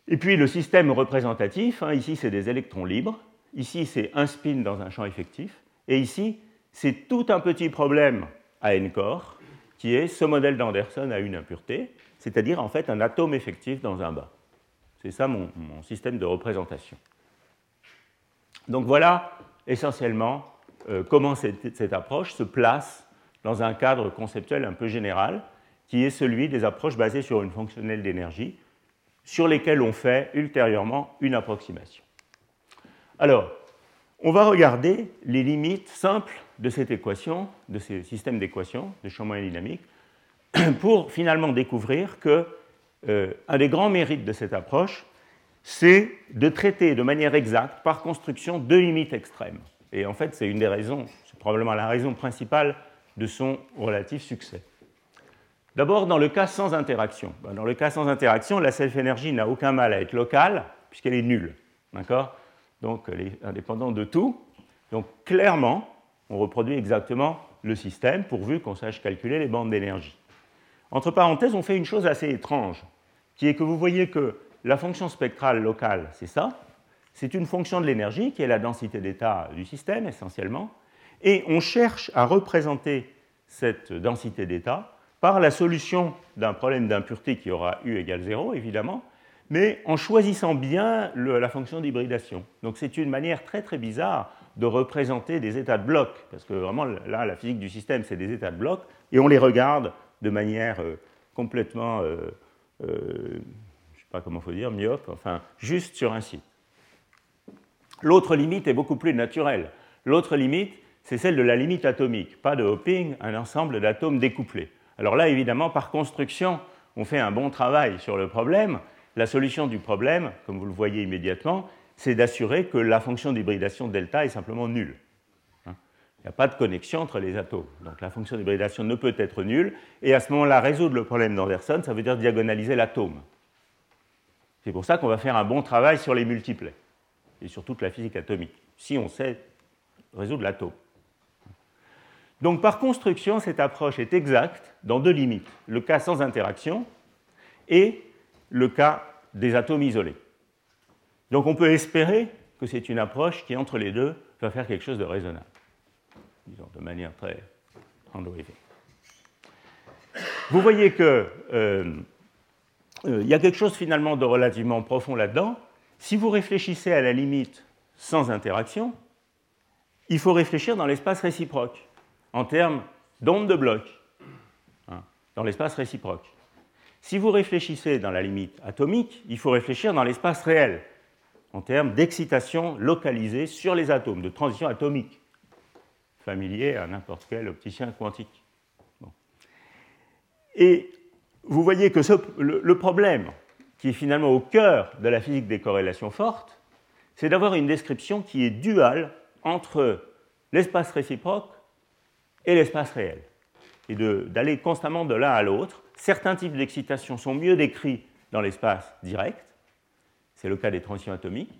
Et puis le système représentatif, hein, ici c'est des électrons libres, ici c'est un spin dans un champ effectif, et ici c'est tout un petit problème à n corps qui est ce modèle d'Anderson à une impureté, c'est-à-dire en fait un atome effectif dans un bas. C'est ça mon, système de représentation. Donc voilà essentiellement euh, comment cette, approche se place dans un cadre conceptuel un peu général, qui est celui des approches basées sur une fonctionnelle d'énergie, sur lesquelles on fait ultérieurement une approximation. Alors, on va regarder les limites simples de cette équation, de ce système d'équations de champ moyen dynamique, [CLEARS THROAT] pour finalement découvrir que euh, un des grands mérites de cette approche, c'est de traiter de manière exacte, par construction, deux limites extrêmes. Et en fait, c'est une des raisons, c'est probablement la raison principale de son relatif succès. D'abord, dans le cas sans interaction. Ben, dans le cas sans interaction, la self-énergie n'a aucun mal à être locale, puisqu'elle est nulle. D'accord? Donc, elle est indépendante de tout. Donc, clairement, on reproduit exactement le système pourvu qu'on sache calculer les bandes d'énergie. Entre parenthèses, on fait une chose assez étrange, qui est que vous voyez que la fonction spectrale locale, c'est ça, c'est une fonction de l'énergie qui est la densité d'état du système essentiellement, et on cherche à représenter cette densité d'état par la solution d'un problème d'impureté qui aura U égale 0, évidemment, mais en choisissant bien la fonction d'hybridation. Donc c'est une manière très très bizarre de représenter des états de bloc, parce que vraiment là, la physique du système, c'est des états de bloc, et on les regarde de manière euh, complètement, euh, euh, je sais pas comment faut dire, myope, enfin, juste sur un site. L'autre limite est beaucoup plus naturelle. L'autre limite, c'est celle de la limite atomique, pas de hopping, un ensemble d'atomes découplés. Alors là, évidemment, par construction, on fait un bon travail sur le problème. La solution du problème, comme vous le voyez immédiatement, c'est d'assurer que la fonction d'hybridation delta est simplement nulle. Hein. Il n'y a pas de connexion entre les atomes. Donc la fonction d'hybridation ne peut être nulle. Et à ce moment-là, résoudre le problème d'Anderson, ça veut dire diagonaliser l'atome. C'est pour ça qu'on va faire un bon travail sur les multiplets et sur toute la physique atomique, si on sait résoudre l'atome. Donc par construction, cette approche est exacte dans deux limites, le cas sans interaction et le cas des atomes isolés. Donc on peut espérer que c'est une approche qui, entre les deux, va faire quelque chose de raisonnable, disons de manière très handwaving. Vous voyez qu'il euh, euh, y a quelque chose finalement de relativement profond là-dedans. Si vous réfléchissez à la limite sans interaction, il faut réfléchir dans l'espace réciproque, en termes d'onde de bloc, hein, dans l'espace réciproque. Si vous réfléchissez dans la limite atomique, il faut réfléchir dans l'espace réel, en termes d'excitation localisée sur les atomes, de transition atomique, familier à n'importe quel opticien quantique. Et vous voyez que le, problème qui est finalement au cœur de la physique des corrélations fortes, c'est d'avoir une description qui est duale entre l'espace réciproque et l'espace réel, et d'aller constamment de l'un à l'autre. Certains types d'excitation sont mieux décrits dans l'espace direct, c'est le cas des transitions atomiques.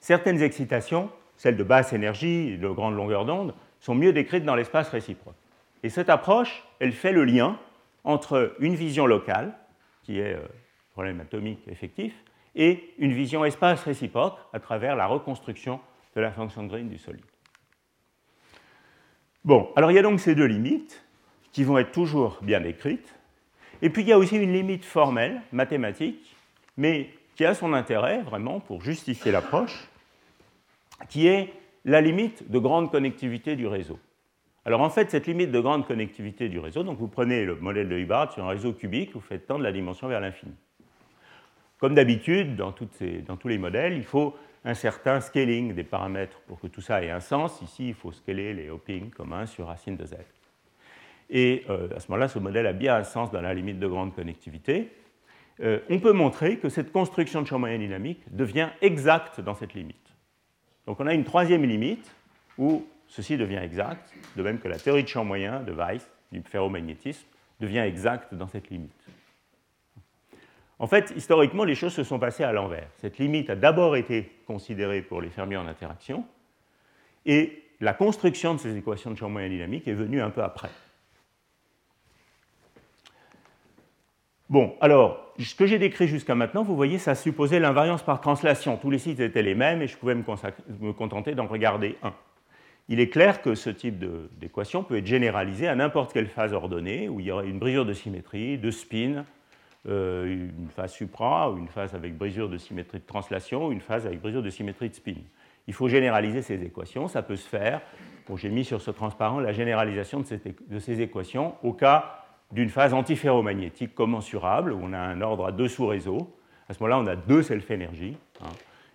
Certaines excitations, celles de basse énergie de grande longueur d'onde, sont mieux décrites dans l'espace réciproque. Et cette approche, elle fait le lien entre une vision locale, qui est euh, problème atomique effectif, et une vision espace réciproque à travers la reconstruction de la fonction de Green du solide. Bon, alors il y a donc ces deux limites qui vont être toujours bien décrites. Et puis il y a aussi une limite formelle, mathématique, mais qui a son intérêt vraiment pour justifier l'approche, qui est la limite de grande connectivité du réseau. Alors en fait, cette limite de grande connectivité du réseau, donc vous prenez le modèle de Hubbard sur un réseau cubique, vous faites tendre la dimension vers l'infini. Comme d'habitude, dans, tous les modèles, il faut un certain scaling des paramètres pour que tout ça ait un sens. Ici, il faut scaler les hoppings comme 1 sur racine de z. Et euh, à ce moment-là, ce modèle a bien un sens dans la limite de grande connectivité. Euh, on peut montrer que cette construction de champ moyen dynamique devient exacte dans cette limite. Donc on a une troisième limite où ceci devient exact, de même que la théorie de champ moyen de Weiss, du ferromagnétisme, devient exacte dans cette limite. En fait, historiquement, les choses se sont passées à l'envers. Cette limite a d'abord été considérée pour les fermions en interaction, et la construction de ces équations de champ moyen dynamique est venue un peu après. Bon, alors, ce que j'ai décrit jusqu'à maintenant, vous voyez, ça supposait l'invariance par translation. Tous les sites étaient les mêmes et je pouvais me, contenter d'en regarder un. Il est clair que ce type d'équation peut être généralisé à n'importe quelle phase ordonnée où il y aurait une brisure de symétrie, de spin, euh, une phase supra, une phase avec brisure de symétrie de translation, une phase avec brisure de symétrie de spin. Il faut généraliser ces équations, ça peut se faire. Bon, J'ai mis sur ce transparent la généralisation de ces équations au cas d'une phase antiferromagnétique commensurable, où on a un ordre à deux sous-réseaux. À ce moment-là, on a deux self-énergie, hein,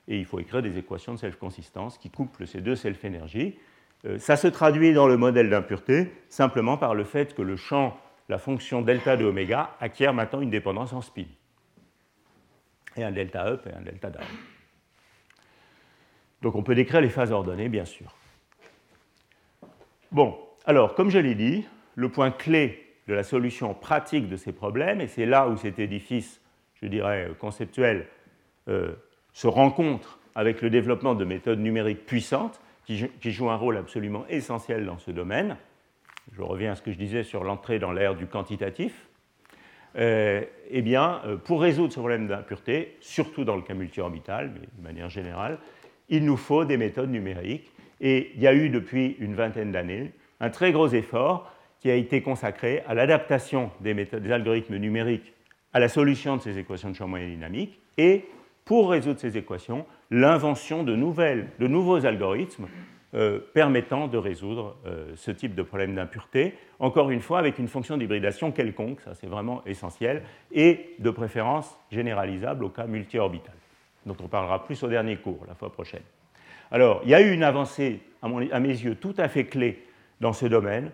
et il faut écrire des équations de self-consistance qui couplent ces deux self-énergies. Euh, ça se traduit dans le modèle d'impureté simplement par le fait que le champ, la fonction delta de oméga, acquiert maintenant une dépendance en spin. Et un delta up et un delta down. Donc on peut décrire les phases ordonnées, bien sûr. Bon, alors, comme je l'ai dit, le point clé de la solution pratique de ces problèmes, et c'est là où cet édifice, je dirais, conceptuel, euh, se rencontre avec le développement de méthodes numériques puissantes qui, jouent un rôle absolument essentiel dans ce domaine. Je reviens à ce que je disais sur l'entrée dans l'ère du quantitatif. Euh, eh bien, euh, pour résoudre ce problème d'impureté, surtout dans le cas multi-orbital, mais de manière générale, il nous faut des méthodes numériques. Et il y a eu depuis une vingtaine d'années un très gros effort qui a été consacré à l'adaptation des, algorithmes numériques à la solution de ces équations de champ moyen dynamique et, pour résoudre ces équations, l'invention de, de nouveaux algorithmes euh, permettant de résoudre euh, ce type de problème d'impureté, encore une fois avec une fonction d'hybridation quelconque, ça c'est vraiment essentiel, et de préférence généralisable au cas multi-orbital, dont on parlera plus au dernier cours la fois prochaine. Alors, il y a eu une avancée, à, mes yeux, tout à fait clé dans ce domaine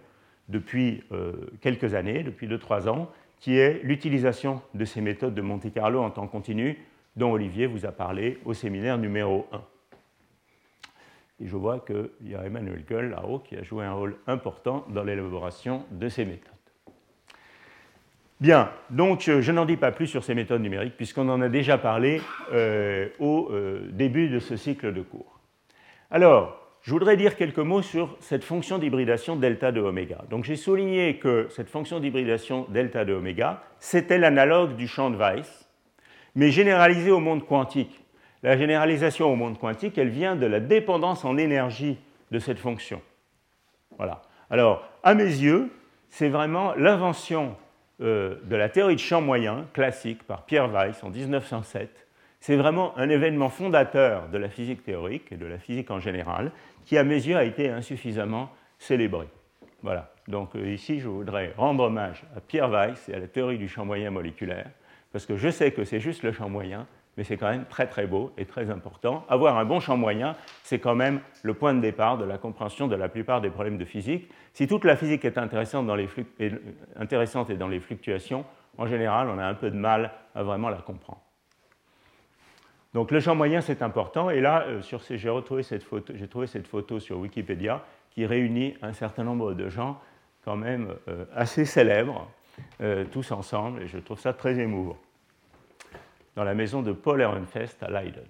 depuis euh, quelques années, depuis 2-3 ans, qui est l'utilisation de ces méthodes de Monte Carlo en temps continu, dont Olivier vous a parlé au séminaire numéro 1. Et je vois qu'il y a Emmanuel Gull là-haut qui a joué un rôle important dans l'élaboration de ces méthodes. Bien, donc euh, je n'en dis pas plus sur ces méthodes numériques puisqu'on en a déjà parlé euh, au début de ce cycle de cours. Alors, je voudrais dire quelques mots sur cette fonction d'hybridation delta de oméga. Donc j'ai souligné que cette fonction d'hybridation delta de oméga, c'était l'analogue du champ de Weiss, mais généralisé au monde quantique. La généralisation au monde quantique, elle vient de la dépendance en énergie de cette fonction. Voilà. Alors, à mes yeux, c'est vraiment l'invention euh, de la théorie de champ moyen classique par Pierre Weiss en 1907. C'est vraiment un événement fondateur de la physique théorique et de la physique en général qui, à mes yeux, a été insuffisamment célébré. Voilà. Donc euh, ici, je voudrais rendre hommage à Pierre Weiss et à la théorie du champ moyen moléculaire, parce que je sais que c'est juste le champ moyen, mais c'est quand même très très beau et très important. Avoir un bon champ moyen, c'est quand même le point de départ de la compréhension de la plupart des problèmes de physique. Si toute la physique est intéressante, dans les intéressante et dans les fluctuations, en général, on a un peu de mal à vraiment la comprendre. Donc le champ moyen, c'est important. Et là, euh, j'ai retrouvé cette photo, j'ai trouvé cette photo sur Wikipédia qui réunit un certain nombre de gens quand même euh, assez célèbres, euh, tous ensemble, et je trouve ça très émouvant dans la maison de Paul Ehrenfest à Leiden.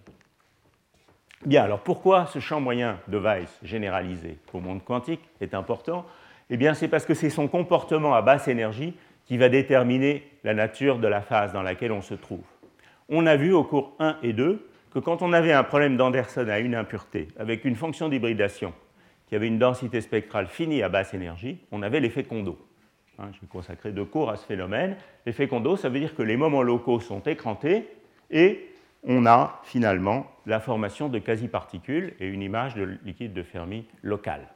Bien, alors pourquoi ce champ moyen de Weiss généralisé au monde quantique est important? Eh bien, c'est parce que c'est son comportement à basse énergie qui va déterminer la nature de la phase dans laquelle on se trouve. On a vu au cours 1 et 2 que quand on avait un problème d'Anderson à une impureté avec une fonction d'hybridation qui avait une densité spectrale finie à basse énergie, on avait l'effet Kondo. Hein, je vais consacrer deux cours à ce phénomène. L'effet Kondo, ça veut dire que les moments locaux sont écrantés et on a finalement la formation de quasi-particules et une image de liquide de Fermi local.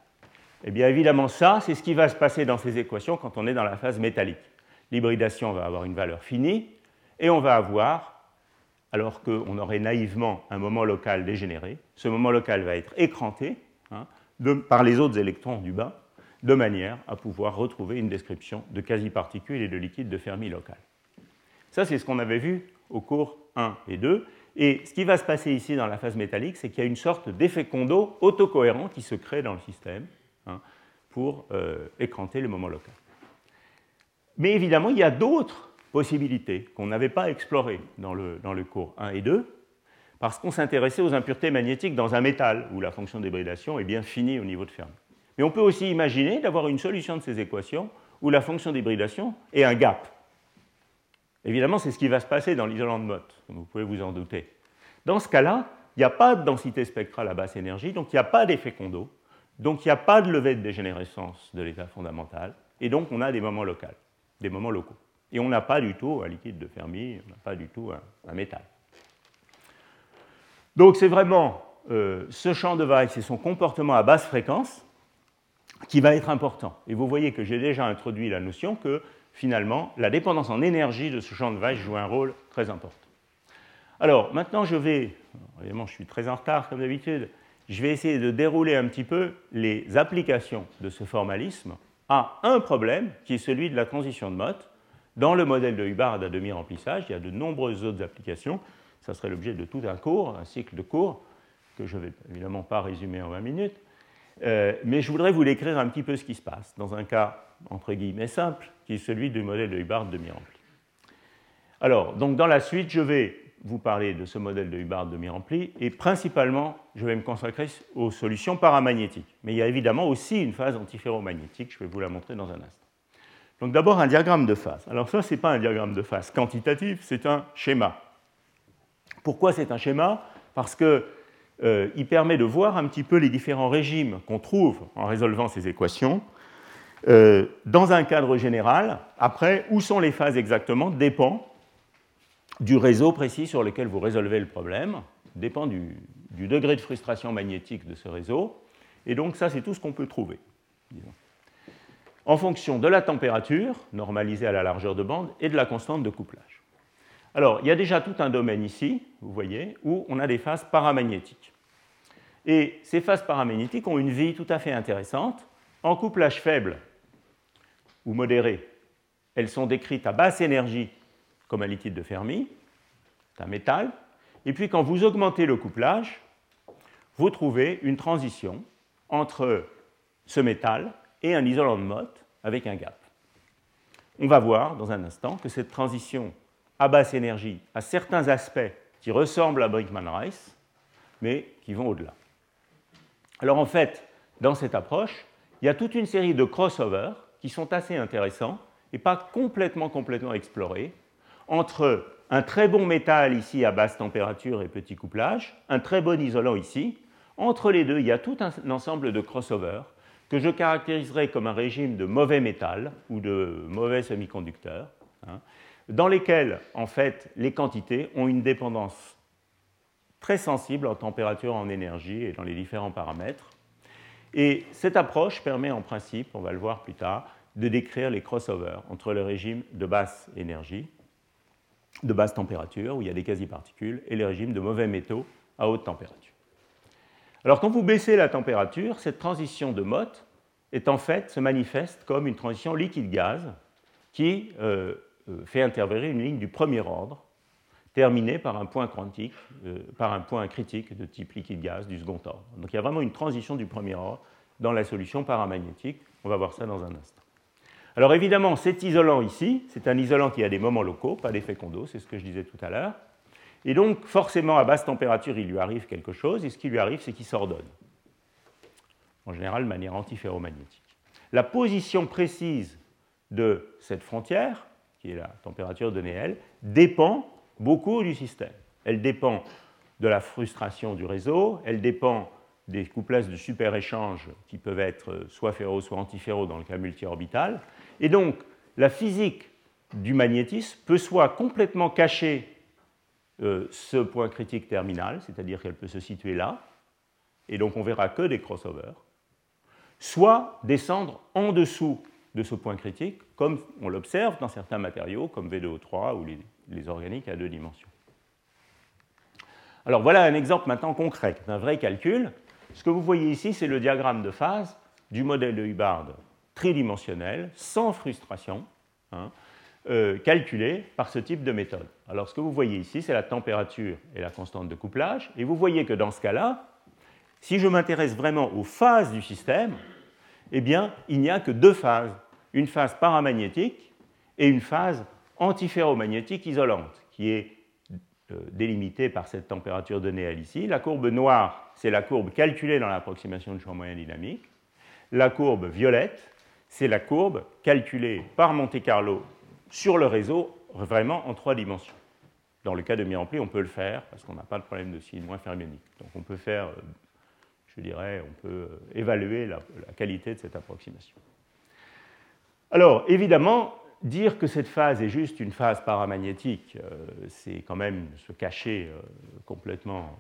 Eh bien évidemment, ça, c'est ce qui va se passer dans ces équations quand on est dans la phase métallique. L'hybridation va avoir une valeur finie et on va avoir, alors qu'on aurait naïvement un moment local dégénéré, ce moment local va être écranté hein, par les autres électrons du bas de manière à pouvoir retrouver une description de quasi-particules et de liquide de Fermi local. Ça, c'est ce qu'on avait vu au cours 1 et 2. Et ce qui va se passer ici dans la phase métallique, c'est qu'il y a une sorte d'effet Kondo autocohérent qui se crée dans le système hein, pour euh, écranter le moment local. Mais évidemment, il y a d'autres possibilités qu'on n'avait pas explorées dans le, dans le cours 1 et 2, parce qu'on s'intéressait aux impuretés magnétiques dans un métal, où la fonction d'hybridation est bien finie au niveau de Fermi. Mais on peut aussi imaginer d'avoir une solution de ces équations où la fonction d'hybridation est un gap. Évidemment, c'est ce qui va se passer dans l'isolant de Mott, comme vous pouvez vous en douter. Dans ce cas-là, il n'y a pas de densité spectrale à basse énergie, donc il n'y a pas d'effet Kondo, donc il n'y a pas de levée de dégénérescence de l'état fondamental, et donc on a des moments locaux, des moments locaux. Et on n'a pas du tout un liquide de Fermi, on n'a pas du tout un, métal. Donc c'est vraiment euh, ce champ de Weiss et son comportement à basse fréquence qui va être important. Et vous voyez que j'ai déjà introduit la notion que finalement la dépendance en énergie de ce champ de Weiss joue un rôle très important. Alors maintenant je vais, évidemment je suis très en retard comme d'habitude, je vais essayer de dérouler un petit peu les applications de ce formalisme à un problème qui est celui de la transition de Mott. Dans le modèle de Hubbard à demi-remplissage, il y a de nombreuses autres applications. Ça serait l'objet de tout un cours, un cycle de cours, que je ne vais évidemment pas résumer en 20 minutes. Euh, mais je voudrais vous décrire un petit peu ce qui se passe dans un cas, entre guillemets, simple, qui est celui du modèle de Hubbard demi-rempli. Alors, donc dans la suite, je vais vous parler de ce modèle de Hubbard demi-rempli et principalement, je vais me consacrer aux solutions paramagnétiques. Mais il y a évidemment aussi une phase antiferromagnétique, je vais vous la montrer dans un instant. Donc d'abord un diagramme de phase. Alors ça, ce n'est pas un diagramme de phase quantitatif, c'est un schéma. Pourquoi c'est un schéma? Parce que euh, permet de voir un petit peu les différents régimes qu'on trouve en résolvant ces équations. Euh, dans un cadre général, après, où sont les phases exactement? Dépend du réseau précis sur lequel vous résolvez le problème, dépend du, degré de frustration magnétique de ce réseau. Et donc ça, c'est tout ce qu'on peut trouver. En fonction de la température, normalisée à la largeur de bande, et de la constante de couplage. Alors, il y a déjà tout un domaine ici, vous voyez, où on a des phases paramagnétiques. Et ces phases paramagnétiques ont une vie tout à fait intéressante. En couplage faible ou modéré, elles sont décrites à basse énergie comme un liquide de Fermi, c'est un métal. Et puis quand vous augmentez le couplage, vous trouvez une transition entre ce métal et un isolant de Mott avec un gap. On va voir dans un instant que cette transition à basse énergie a certains aspects qui ressemblent à Brinkman-Rice, mais qui vont au-delà. Alors en fait, dans cette approche, il y a toute une série de crossovers qui sont assez intéressants et pas complètement, complètement explorés entre un très bon métal ici à basse température et petit couplage, un très bon isolant ici. Entre les deux, il y a tout un ensemble de crossovers que je caractériserai comme un régime de mauvais métal ou de mauvais semi-conducteurs, hein, dans lesquels, en fait, les quantités ont une dépendance très sensible en température, en énergie et dans les différents paramètres. Et cette approche permet en principe, on va le voir plus tard, de décrire les crossovers entre le régime de basse énergie, de basse température, où il y a des quasi-particules, et les régimes de mauvais métaux à haute température. Alors quand vous baissez la température, cette transition de Mott est en fait, se manifeste comme une transition liquide-gaz qui euh, euh, fait intervenir une ligne du premier ordre, terminée par un point euh, par un point critique de type liquide-gaz du second ordre. Donc il y a vraiment une transition du premier ordre dans la solution paramagnétique. On va voir ça dans un instant. Alors évidemment, cet isolant ici, c'est un isolant qui a des moments locaux, pas d'effet Kondo, c'est ce que je disais tout à l'heure. Et donc, forcément, à basse température, il lui arrive quelque chose, et ce qui lui arrive, c'est qu'il s'ordonne. En général, de manière antiferromagnétique. La position précise de cette frontière, qui est la température donnée elle, dépend beaucoup du système. Elle dépend de la frustration du réseau, elle dépend des couplages de super-échanges qui peuvent être soit ferro, soit antiferro dans le cas multiorbital. Et donc, la physique du magnétisme peut soit complètement cacher euh, ce point critique terminal, c'est-à-dire qu'elle peut se situer là, et donc on verra que des crossovers, soit descendre en dessous de ce point critique, comme on l'observe dans certains matériaux, comme V2O3 ou les, organiques à deux dimensions. Alors voilà un exemple maintenant concret d'un vrai calcul. Ce que vous voyez ici, c'est le diagramme de phase du modèle de Hubbard tridimensionnel, sans frustration. Hein, euh, calculé par ce type de méthode. Alors ce que vous voyez ici, c'est la température et la constante de couplage, et vous voyez que dans ce cas-là, si je m'intéresse vraiment aux phases du système, eh bien, il n'y a que deux phases, une phase paramagnétique et une phase antiferromagnétique isolante, qui est euh, délimitée par cette température donnée à ici. La courbe noire, c'est la courbe calculée dans l'approximation du champ moyen dynamique. La courbe violette, c'est la courbe calculée par Monte Carlo sur le réseau vraiment en trois dimensions. Dans le cas de mi-rempli, on peut le faire parce qu'on n'a pas de problème de signe moins fermionique. Donc on peut faire, euh, je dirais, on peut euh, évaluer la, qualité de cette approximation. Alors évidemment, dire que cette phase est juste une phase paramagnétique, euh, c'est quand même se cacher complètement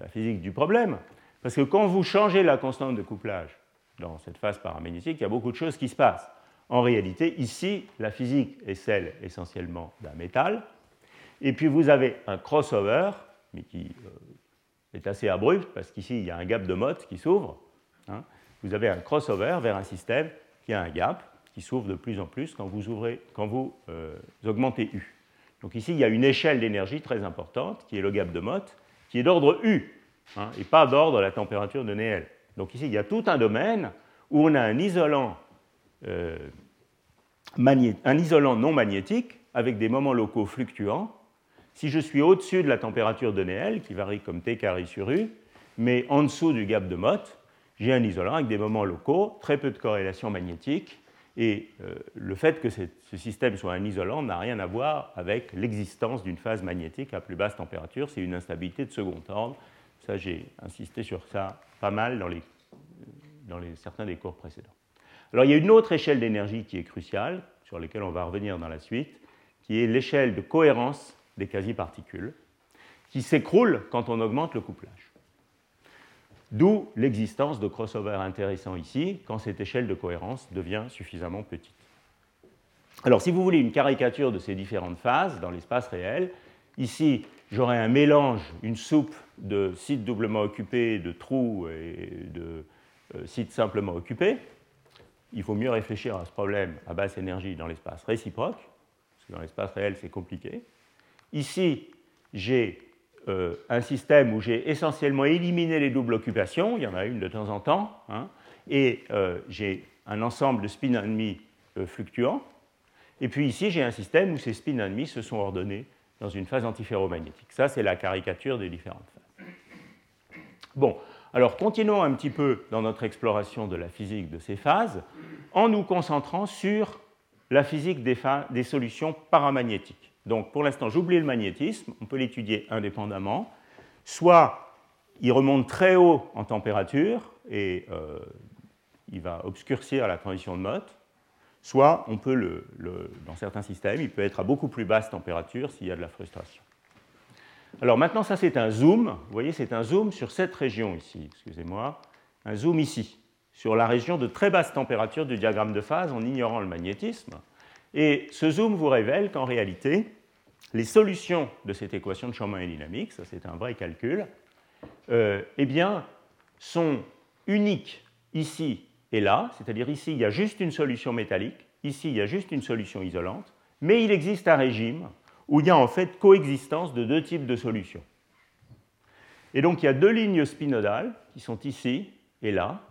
la physique du problème. Parce que quand vous changez la constante de couplage dans cette phase paramagnétique, il y a beaucoup de choses qui se passent. En réalité, ici, la physique est celle essentiellement d'un métal. Et puis vous avez un crossover, mais qui euh, est assez abrupt, parce qu'ici, il y a un gap de Mott qui s'ouvre. Hein. Vous avez un crossover vers un système qui a un gap qui s'ouvre de plus en plus quand vous, ouvrez, quand vous euh, augmentez U. Donc ici, il y a une échelle d'énergie très importante, qui est le gap de Mott, qui est d'ordre U, hein, et pas d'ordre la température de Néel. Donc ici, il y a tout un domaine où on a un isolant euh, un isolant non magnétique avec des moments locaux fluctuants. Si je suis au-dessus de la température de Néel, qui varie comme T carré sur U, mais en dessous du gap de Mott, j'ai un isolant avec des moments locaux, très peu de corrélation magnétique, et euh, le fait que ce système soit un isolant n'a rien à voir avec l'existence d'une phase magnétique à plus basse température, c'est une instabilité de second ordre. Ça, j'ai insisté sur ça pas mal dans, certains des cours précédents. Alors il y a une autre échelle d'énergie qui est cruciale, sur laquelle on va revenir dans la suite, qui est l'échelle de cohérence des quasi-particules, qui s'écroule quand on augmente le couplage. D'où l'existence de crossovers intéressants ici, quand cette échelle de cohérence devient suffisamment petite. Alors si vous voulez une caricature de ces différentes phases dans l'espace réel, ici j'aurai un mélange, une soupe de sites doublement occupés, de trous et de euh, sites simplement occupés, il faut mieux réfléchir à ce problème à basse énergie dans l'espace réciproque, parce que dans l'espace réel, c'est compliqué. Ici, j'ai euh, un système où j'ai essentiellement éliminé les doubles occupations, il y en a une de temps en temps, hein, et euh, j'ai un ensemble de spins ennemis fluctuants. Et puis ici, j'ai un système où ces spins ennemis se sont ordonnés dans une phase antiferromagnétique. Ça, c'est la caricature des différentes phases. Bon, alors continuons un petit peu dans notre exploration de la physique de ces phases en nous concentrant sur la physique des, solutions paramagnétiques. Donc pour l'instant, j'oublie le magnétisme, on peut l'étudier indépendamment. Soit il remonte très haut en température et euh, il va obscurcir la transition de Mott, soit on peut le, dans certains systèmes, il peut être à beaucoup plus basse température s'il y a de la frustration. Alors maintenant, ça c'est un zoom. Vous voyez, c'est un zoom sur cette région ici, excusez-moi. Un zoom ici, sur la région de très basse température du diagramme de phase en ignorant le magnétisme. Et ce zoom vous révèle qu'en réalité, les solutions de cette équation de champ moyen dynamique, ça c'est un vrai calcul, euh, eh bien, sont uniques ici et là, c'est-à-dire ici, il y a juste une solution métallique, ici, il y a juste une solution isolante, mais il existe un régime où il y a en fait coexistence de deux types de solutions. Et donc il y a deux lignes spinodales qui sont ici et là.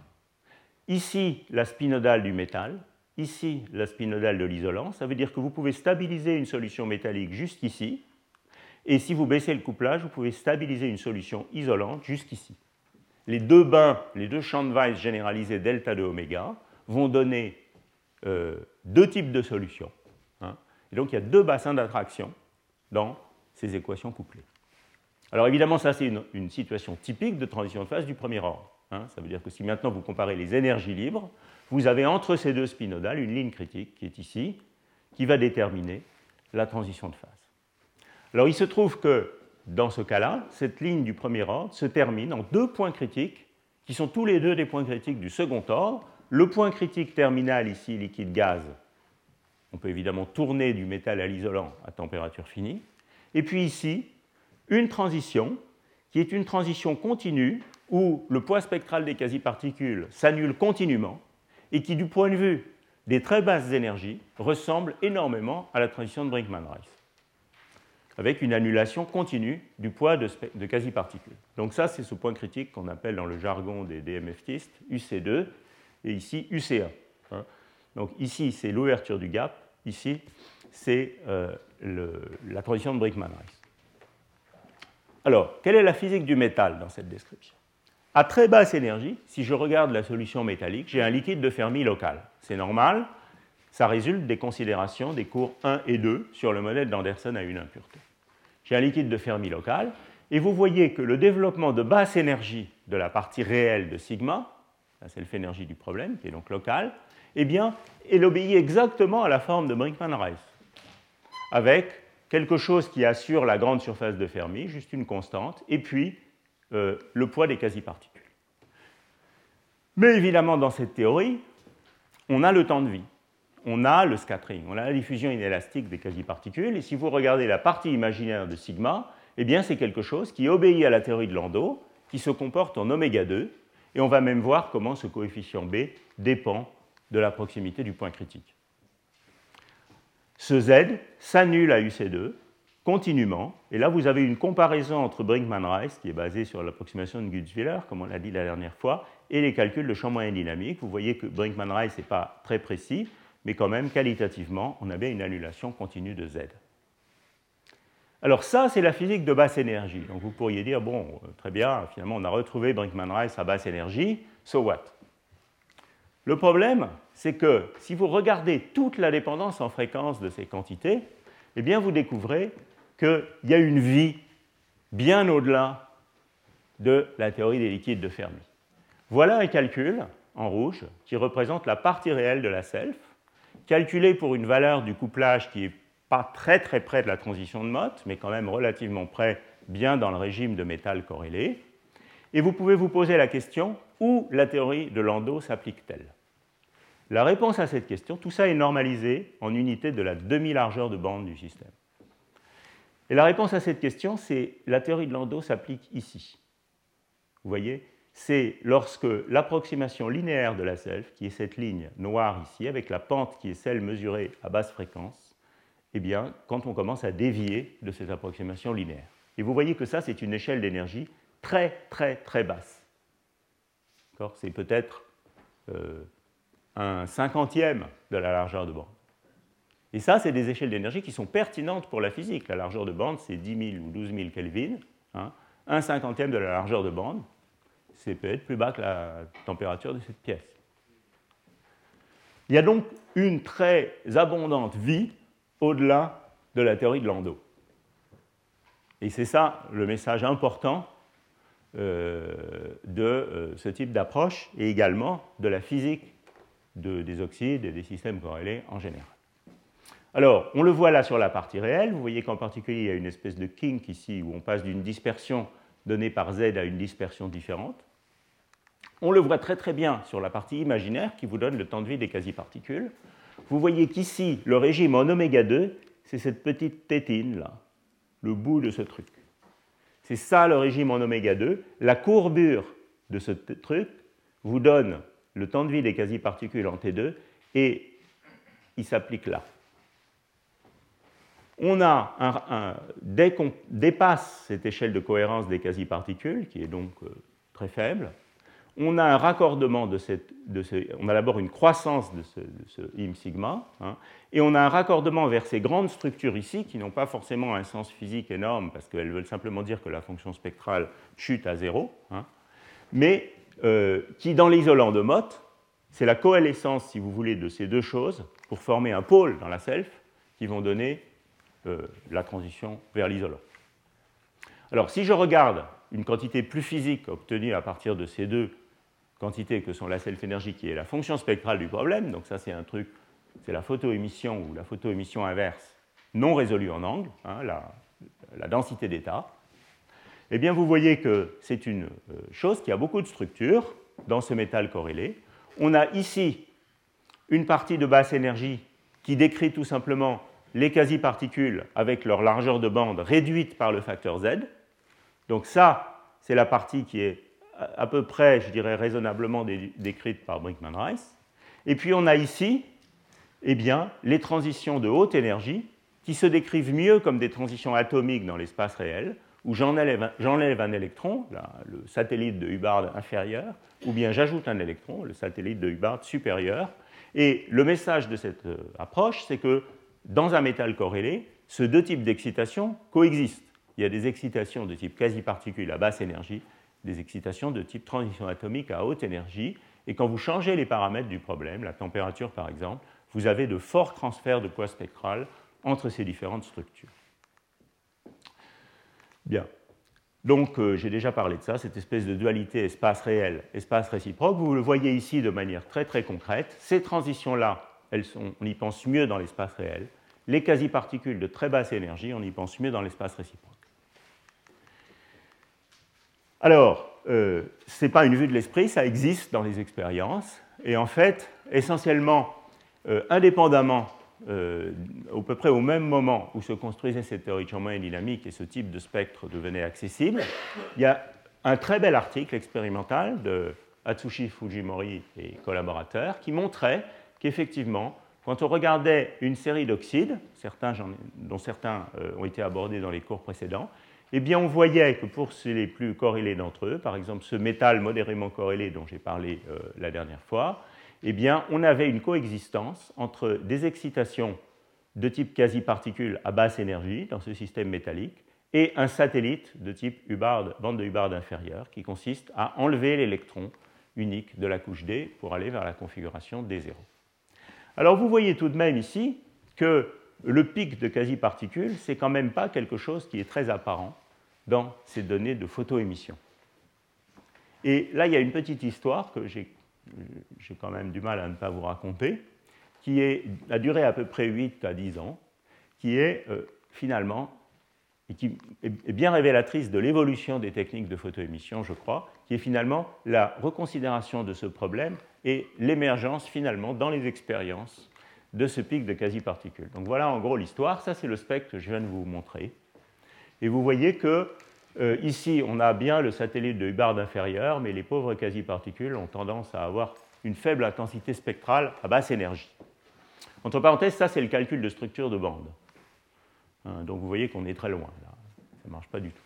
Ici, la spinodale du métal, ici, la spinodale de l'isolant. Ça veut dire que vous pouvez stabiliser une solution métallique jusqu'ici, et si vous baissez le couplage, vous pouvez stabiliser une solution isolante jusqu'ici les deux bains, les deux champs de Weiss généralisés delta de oméga vont donner euh, deux types de solutions. Hein. Et donc il y a deux bassins d'attraction dans ces équations couplées. Alors évidemment, ça c'est une, situation typique de transition de phase du premier ordre. Hein. Ça veut dire que si maintenant vous comparez les énergies libres, vous avez entre ces deux spinodales une ligne critique qui est ici, qui va déterminer la transition de phase. Alors il se trouve que dans ce cas-là, cette ligne du premier ordre se termine en deux points critiques qui sont tous les deux des points critiques du second ordre. Le point critique terminal ici, liquide-gaz, on peut évidemment tourner du métal à l'isolant à température finie. Et puis ici, une transition qui est une transition continue où le poids spectral des quasi-particules s'annule continuellement et qui, du point de vue des très basses énergies, ressemble énormément à la transition de Brinkman-Rice avec une annulation continue du poids de, quasi-particules. Donc ça, c'est ce point critique qu'on appelle dans le jargon des DMFTistes UC2 et ici UCA. Hein. Donc ici, c'est l'ouverture du gap, ici, c'est euh, la transition de Brinkman-Rice. Alors, quelle est la physique du métal dans cette description? À très basse énergie, si je regarde la solution métallique, j'ai un liquide de Fermi local. C'est normal, ça résulte des considérations des cours 1 et 2 sur le modèle d'Anderson à une impureté. J'ai un liquide de Fermi local, et vous voyez que le développement de basse énergie de la partie réelle de sigma, c'est le énergie du problème, qui est donc local, eh bien, elle obéit exactement à la forme de Brinkman-Rice, avec quelque chose qui assure la grande surface de Fermi, juste une constante, et puis euh, le poids des quasi-particules. Mais évidemment, dans cette théorie, on a le temps de vie on a le scattering, on a la diffusion inélastique des quasi-particules, et si vous regardez la partie imaginaire de sigma, eh bien c'est quelque chose qui obéit à la théorie de Landau, qui se comporte en oméga 2, et on va même voir comment ce coefficient B dépend de la proximité du point critique. Ce Z s'annule à UC2 continuellement, et là vous avez une comparaison entre Brinkman-Rice, qui est basée sur l'approximation de Gutzwiller, comme on l'a dit la dernière fois, et les calculs de champ moyen dynamique. Vous voyez que Brinkman-Rice n'est pas très précis, mais quand même, qualitativement, on a bien une annulation continue de Z. Alors ça, c'est la physique de basse énergie. Donc vous pourriez dire, bon, euh, très bien, finalement, on a retrouvé Brinkman-Rice à basse énergie, so what? Le problème, c'est que si vous regardez toute la dépendance en fréquence de ces quantités, eh bien, vous découvrez qu'il y a une vie bien au-delà de la théorie des liquides de Fermi. Voilà un calcul en rouge qui représente la partie réelle de la self calculé pour une valeur du couplage qui n'est pas très très près de la transition de Mott, mais quand même relativement près, bien dans le régime de métal corrélé. Et vous pouvez vous poser la question où la théorie de Landau s'applique-t-elle? La réponse à cette question, tout ça est normalisé en unité de la demi-largeur de bande du système. Et la réponse à cette question, c'est la théorie de Landau s'applique ici. Vous voyez C'est lorsque l'approximation linéaire de la self, qui est cette ligne noire ici, avec la pente qui est celle mesurée à basse fréquence, eh bien, quand on commence à dévier de cette approximation linéaire. Et vous voyez que ça, c'est une échelle d'énergie très, très, très basse. C'est peut-être euh, un cinquantième de la largeur de bande. Et ça, c'est des échelles d'énergie qui sont pertinentes pour la physique. La largeur de bande, c'est 10 000 ou 12 000 Kelvin. Hein. Un cinquantième de la largeur de bande, c'est peut-être plus bas que la température de cette pièce. Il y a donc une très abondante vie au-delà de la théorie de Landau. Et c'est ça le message important de euh, ce type d'approche et également de la physique des oxydes et des systèmes corrélés en général. Alors, on le voit là sur la partie réelle. Vous voyez qu'en particulier, il y a une espèce de kink ici où on passe d'une dispersion donnée par Z à une dispersion différente. On le voit très très bien sur la partie imaginaire qui vous donne le temps de vie des quasi-particules. Vous voyez qu'ici, le régime en oméga 2, c'est cette petite tétine là, le bout de ce truc. C'est ça le régime en oméga 2. La courbure de ce truc vous donne le temps de vie des quasi-particules en T2 et il s'applique là. On a un, dès qu'on dépasse cette échelle de cohérence des quasi-particules, qui est donc euh, très faible, on a un raccordement de cette, de on a d'abord une croissance de ce, im sigma, hein, et on a un raccordement vers ces grandes structures ici qui n'ont pas forcément un sens physique énorme parce qu'elles veulent simplement dire que la fonction spectrale chute à zéro, hein, mais euh, qui dans l'isolant de Mott, c'est la coalescence, si vous voulez, de ces deux choses pour former un pôle dans la self qui vont donner euh, la transition vers l'isolant. Alors si je regarde une quantité plus physique obtenue à partir de ces deux quantité que sont la self-énergie, qui est la fonction spectrale du problème. Donc ça, c'est un truc, c'est la photoémission ou la photoémission inverse non résolue en angle, hein, la, densité d'état. Eh bien, vous voyez que c'est une euh, chose qui a beaucoup de structures dans ce métal corrélé. On a ici une partie de basse énergie qui décrit tout simplement les quasi-particules avec leur largeur de bande réduite par le facteur Z. Donc ça, c'est la partie qui est à peu près, je dirais, raisonnablement décrite par Brinkman-Rice. Et puis on a ici eh bien, les transitions de haute énergie qui se décrivent mieux comme des transitions atomiques dans l'espace réel, où j'enlève un électron, le satellite de Hubbard inférieur, ou bien j'ajoute un électron, le satellite de Hubbard supérieur. Et le message de cette euh, approche, c'est que dans un métal corrélé, ces deux types d'excitation coexistent. Il y a des excitations de type quasi-particule à basse énergie des excitations de type transition atomique à haute énergie. Et quand vous changez les paramètres du problème, la température par exemple, vous avez de forts transferts de poids spectral entre ces différentes structures. Bien. Donc, euh, j'ai déjà parlé de ça, cette espèce de dualité espace réel, espace réciproque. Vous le voyez ici de manière très très concrète. Ces transitions-là, on y pense mieux dans l'espace réel. Les quasi-particules de très basse énergie, on y pense mieux dans l'espace réciproque. Alors, euh, ce n'est pas une vue de l'esprit, ça existe dans les expériences. Et en fait, essentiellement, euh, indépendamment, euh, à peu près au même moment où se construisait cette théorie de champ moyen dynamique et ce type de spectre devenait accessible, il y a un très bel article expérimental de Atsushi Fujimori et collaborateurs qui montrait qu'effectivement, quand on regardait une série d'oxydes, dont certains ont été abordés dans les cours précédents, eh on voyait que pour les plus corrélés d'entre eux, par exemple ce métal modérément corrélé dont j'ai parlé euh, la dernière fois, eh on avait une coexistence entre des excitations de type quasi-particule à basse énergie dans ce système métallique et un satellite de type Hubbard, bande de Hubbard inférieure qui consiste à enlever l'électron unique de la couche D pour aller vers la configuration D0. Alors vous voyez tout de même ici que le pic de quasi-particules, c'est quand même pas quelque chose qui est très apparent dans ces données de photoémission. Et là, il y a une petite histoire que j'ai quand même du mal à ne pas vous raconter, qui est, a duré à peu près 8 à 10 ans, qui est euh, finalement, et qui est bien révélatrice de l'évolution des techniques de photoémission, je crois, qui est finalement la reconsidération de ce problème et l'émergence finalement dans les expériences de ce pic de quasi-particules. Donc voilà en gros l'histoire, ça c'est le spectre que je viens de vous montrer. Et vous voyez que euh, ici, on a bien le satellite de Hubbard inférieur, mais les pauvres quasi-particules ont tendance à avoir une faible intensité spectrale à basse énergie. Entre parenthèses, ça c'est le calcul de structure de bande. Hein, donc vous voyez qu'on est très loin. Là. Ça ne marche pas du tout.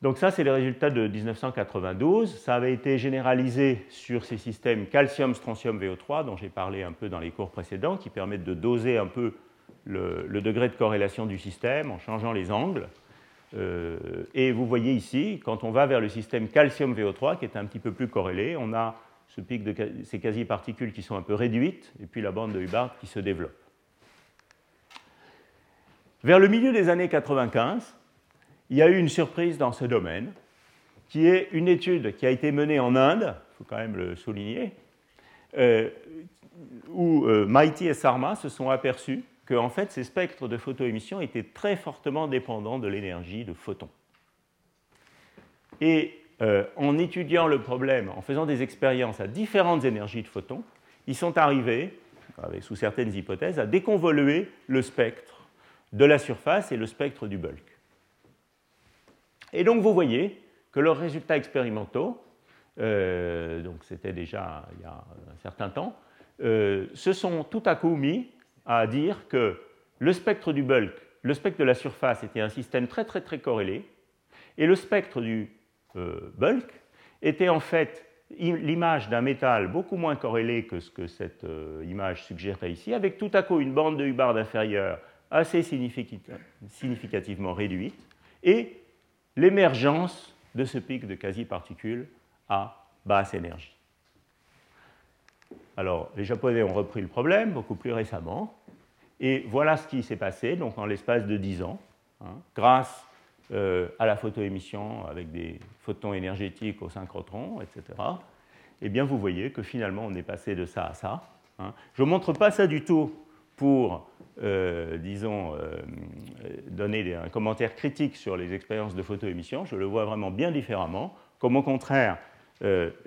Donc ça, c'est les résultats de 1992. Ça avait été généralisé sur ces systèmes calcium, strontium, VO3, dont j'ai parlé un peu dans les cours précédents, qui permettent de doser un peu le, degré de corrélation du système en changeant les angles. Euh, et vous voyez ici, quand on va vers le système calcium-VO3, qui est un petit peu plus corrélé, on a ce pic de ces quasi-particules qui sont un peu réduites, et puis la bande de Hubbard qui se développe. Vers le milieu des années 95, il y a eu une surprise dans ce domaine, qui est une étude qui a été menée en Inde, il faut quand même le souligner, euh, où euh, et Sarma se sont aperçus que en fait, ces spectres de photoémission étaient très fortement dépendants de l'énergie de photons. Et euh, en étudiant le problème, en faisant des expériences à différentes énergies de photons, ils sont arrivés, sous certaines hypothèses, à déconvoluer le spectre de la surface et le spectre du bulk. Et donc vous voyez que leurs résultats expérimentaux, euh, donc c'était déjà il y a un certain temps, euh, se sont tout à coup mis à dire que le spectre du bulk, le spectre de la surface était un système très très très corrélé, et le spectre du euh, bulk était en fait l'image d'un métal beaucoup moins corrélé que ce que cette image suggérait ici, avec tout à coup une bande de Hubbard inférieure assez significativement réduite, et l'émergence de ce pic de quasi-particules à basse énergie. Alors, les Japonais ont repris le problème beaucoup plus récemment, et voilà ce qui s'est passé donc en l'espace de 10 ans, hein, grâce euh, à la photoémission avec des photons énergétiques au synchrotron, etc. Eh bien, vous voyez que finalement, on est passé de ça à ça. Hein. Je ne montre pas ça du tout pour euh, disons, euh, donner un commentaire critique sur les expériences de photoémission. Je le vois vraiment bien différemment, comme au contraire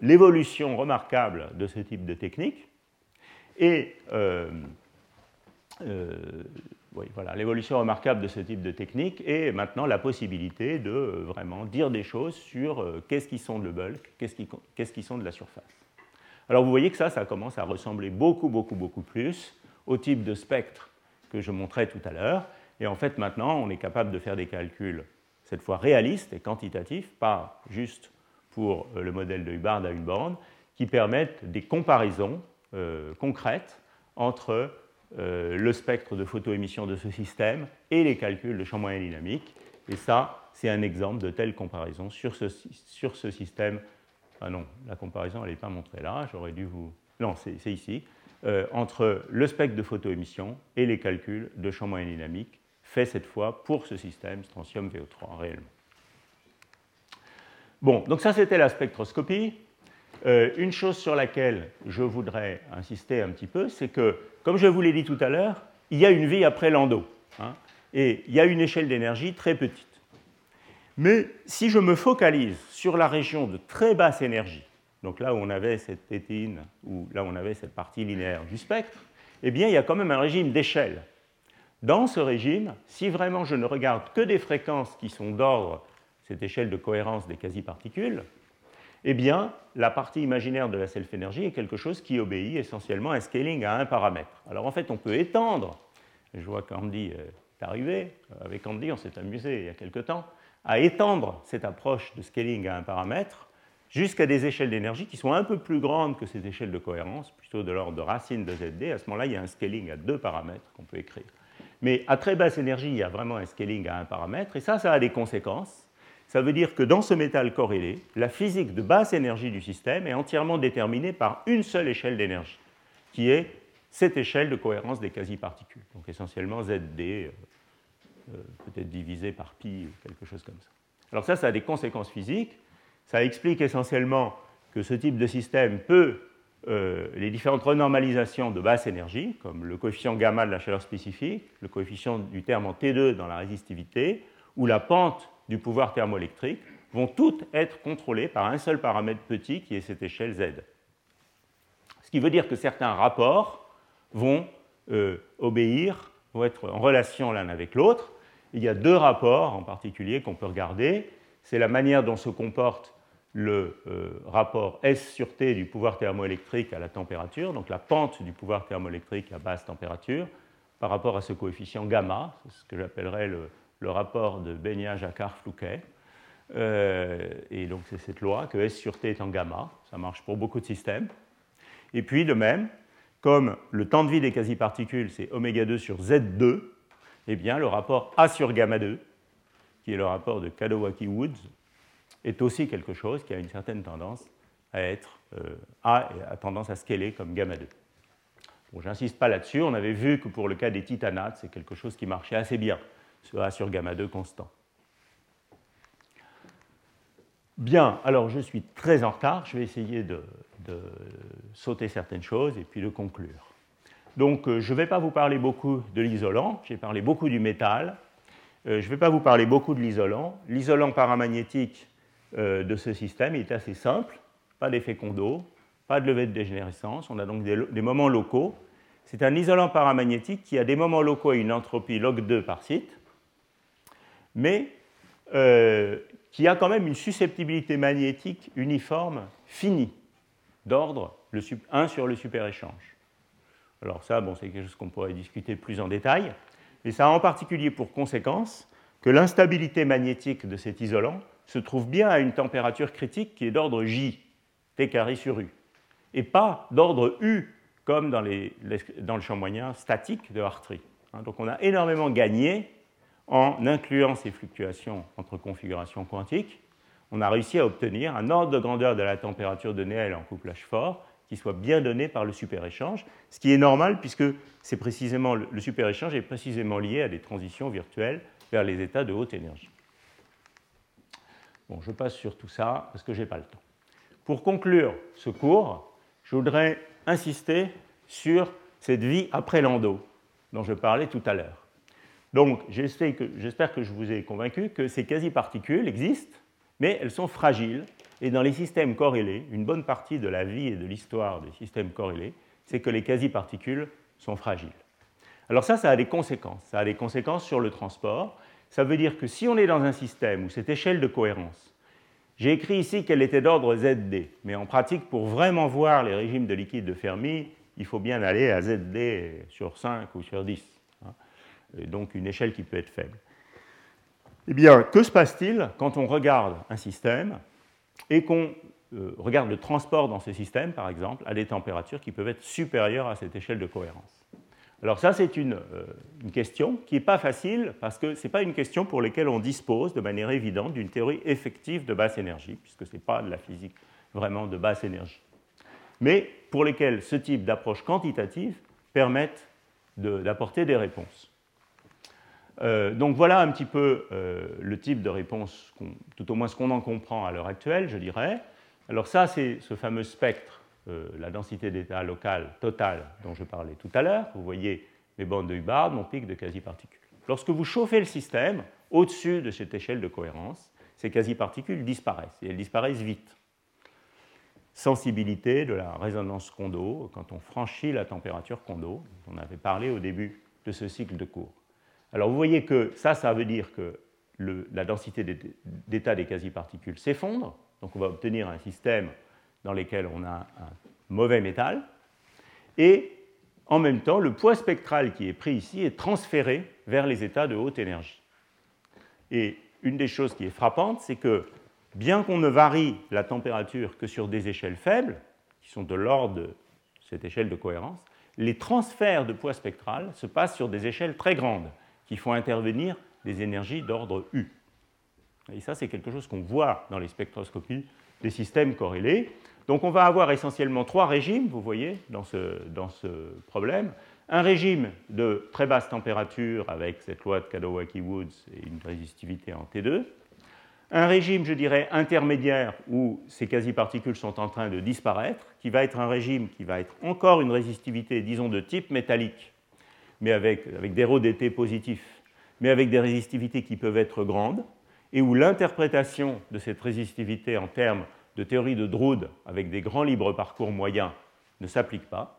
l'évolution remarquable de ce type de technique et voilà, l'évolution remarquable de ce type de technique et maintenant la possibilité de vraiment dire des choses sur qu'est-ce qui sont de le bulk, qu'est-ce qui, qu'est-ce qui sont de la surface. Alors vous voyez que ça, ça commence à ressembler beaucoup, beaucoup, beaucoup plus au type de spectre que je montrais tout à l'heure. Et en fait, maintenant, on est capable de faire des calculs, cette fois réalistes et quantitatifs, pas juste pour euh, le modèle de Hubbard à une borne, qui permettent des comparaisons euh, concrètes entre euh, le spectre de photoémission de ce système et les calculs de champ moyen dynamique. Et ça, c'est un exemple de telle comparaison sur ce, sur ce système. Ah non, la comparaison, elle n'est pas montrée là, j'aurais dû vous... Non, c'est ici. Euh, entre le spectre de photoémission et les calculs de champ moyen dynamique, faits cette fois pour ce système strontium VO3 réellement. Bon, donc ça c'était la spectroscopie. Euh, une chose sur laquelle je voudrais insister un petit peu, c'est que, comme je vous l'ai dit tout à l'heure, il y a une vie après l'endo. Hein, et il y a une échelle d'énergie très petite. Mais si je me focalise sur la région de très basse énergie, donc là où on avait cette tétine, ou là on avait cette partie linéaire du spectre, eh bien il y a quand même un régime d'échelle. Dans ce régime, si vraiment je ne regarde que des fréquences qui sont d'ordre, cette échelle de cohérence des quasi-particules, eh bien, la partie imaginaire de la self-énergie est quelque chose qui obéit essentiellement à un scaling à un paramètre. Alors en fait, on peut étendre, je vois qu'Andy est arrivé, avec Andy on s'est amusé il y a quelque temps, à étendre cette approche de scaling à un paramètre jusqu'à des échelles d'énergie qui sont un peu plus grandes que ces échelles de cohérence, plutôt de l'ordre de racine de ZD. À ce moment-là, il y a un scaling à deux paramètres qu'on peut écrire. Mais à très basse énergie, il y a vraiment un scaling à un paramètre, et ça, ça a des conséquences. Ça veut dire que dans ce métal corrélé, la physique de basse énergie du système est entièrement déterminée par une seule échelle d'énergie, qui est cette échelle de cohérence des quasi-particules. Donc essentiellement ZD, euh, euh, peut-être divisé par pi quelque chose comme ça. Alors ça, ça a des conséquences physiques. Ça explique essentiellement que ce type de système peut, euh, les différentes renormalisations de basse énergie, comme le coefficient gamma de la chaleur spécifique, le coefficient du terme en T2 dans la résistivité, ou la pente du pouvoir thermoélectrique, vont toutes être contrôlées par un seul paramètre petit qui est cette échelle Z. Ce qui veut dire que certains rapports vont euh, obéir, vont être en relation l'un avec l'autre, Il y a deux rapports en particulier qu'on peut regarder. C'est la manière dont se comporte le euh, rapport S sur T du pouvoir thermoélectrique à la température, donc la pente du pouvoir thermoélectrique à basse température, par rapport à ce coefficient gamma, ce que j'appellerais le, rapport de Bénia-Jacquard-Flouquet. Euh, et donc c'est cette loi que S sur T est en gamma, ça marche pour beaucoup de systèmes. Et puis de même, comme le temps de vie des quasi-particules c'est oméga 2 sur Z2, eh bien le rapport A sur gamma 2, qui est le rapport de Kadowaki-Woods, est aussi quelque chose qui a une certaine tendance à être euh, A a tendance à scaler comme gamma 2. Bon, J'insiste pas là-dessus, on avait vu que pour le cas des titanates, c'est quelque chose qui marchait assez bien, ce A sur gamma 2 constant. Bien, alors je suis très en retard, je vais essayer de, sauter certaines choses et puis de conclure. Donc euh, je ne vais pas vous parler beaucoup de l'isolant, j'ai parlé beaucoup du métal, euh, je ne vais pas vous parler beaucoup de l'isolant. L'isolant paramagnétique, euh, de ce système est assez simple, pas d'effet condo, pas de levée de dégénérescence, on a donc des, moments locaux. C'est un isolant paramagnétique qui a des moments locaux et une entropie log 2 par site, mais euh, qui a quand même une susceptibilité magnétique uniforme finie, d'ordre 1 sur le super-échange. Alors ça, bon, c'est quelque chose qu'on pourrait discuter plus en détail, mais ça a en particulier pour conséquence que l'instabilité magnétique de cet isolant se trouve bien à une température critique qui est d'ordre J, T carré sur U, et pas d'ordre U comme dans, dans, le champ moyen statique de Hartree. Hein, donc on a énormément gagné en incluant ces fluctuations entre configurations quantiques. On a réussi à obtenir un ordre de grandeur de la température de Néel en couplage fort qui soit bien donné par le super-échange, ce qui est normal puisque c'est précisément le super-échange est précisément lié à des transitions virtuelles vers les états de haute énergie. Bon, je passe sur tout ça parce que je n'ai pas le temps. Pour conclure ce cours, je voudrais insister sur cette vie après l'endo dont je parlais tout à l'heure. Donc, j'espère que, je vous ai convaincu que ces quasi-particules existent, mais elles sont fragiles. Et dans les systèmes corrélés, une bonne partie de la vie et de l'histoire des systèmes corrélés, c'est que les quasi-particules sont fragiles. Alors ça, ça a des conséquences. Ça a des conséquences sur le transport, ça veut dire que si on est dans un système où cette échelle de cohérence, j'ai écrit ici qu'elle était d'ordre ZD, mais en pratique, pour vraiment voir les régimes de liquide de Fermi, il faut bien aller à ZD sur 5 ou sur 10, hein. donc une échelle qui peut être faible. Eh bien, que se passe-t-il quand on regarde un système et qu'on euh, regarde le transport dans ce système, par exemple, à des températures qui peuvent être supérieures à cette échelle de cohérence? Alors ça, c'est une, euh, question qui n'est pas facile parce que ce n'est pas une question pour laquelle on dispose de manière évidente d'une théorie effective de basse énergie, puisque ce n'est pas de la physique vraiment de basse énergie, mais pour lesquelles ce type d'approche quantitative permettent d'apporter des réponses. Euh, donc voilà un petit peu euh, le type de réponse, tout au moins ce qu'on en comprend à l'heure actuelle, je dirais. Alors ça, c'est ce fameux spectre euh, la densité d'état local totale dont je parlais tout à l'heure. Vous voyez mes bandes de Hubbard, mon pic de quasi-particules. Lorsque vous chauffez le système, au-dessus de cette échelle de cohérence, ces quasi-particules disparaissent, et elles disparaissent vite. Sensibilité de la résonance Kondo quand on franchit la température Kondo, dont on avait parlé au début de ce cycle de cours. Alors vous voyez que ça, ça veut dire que la densité d'état des quasi-particules s'effondre, donc on va obtenir un système dans lesquels on a un mauvais métal, et en même temps, le poids spectral qui est pris ici est transféré vers les états de haute énergie. Et une des choses qui est frappante, c'est que bien qu'on ne varie la température que sur des échelles faibles, qui sont de l'ordre de cette échelle de cohérence, les transferts de poids spectral se passent sur des échelles très grandes, qui font intervenir des énergies d'ordre U. Et ça, c'est quelque chose qu'on voit dans les spectroscopies des systèmes corrélés. Donc on va avoir essentiellement trois régimes, vous voyez, dans ce, problème. Un régime de très basse température avec cette loi de Kadowaki-Woods et une résistivité en T2. Un régime, je dirais, intermédiaire où ces quasi-particules sont en train de disparaître, qui va être un régime qui va être encore une résistivité, disons, de type métallique, mais avec, des rho d'été positifs, mais avec des résistivités qui peuvent être grandes, et où l'interprétation de cette résistivité en termes de théorie de Drude avec des grands libres parcours moyens ne s'applique pas.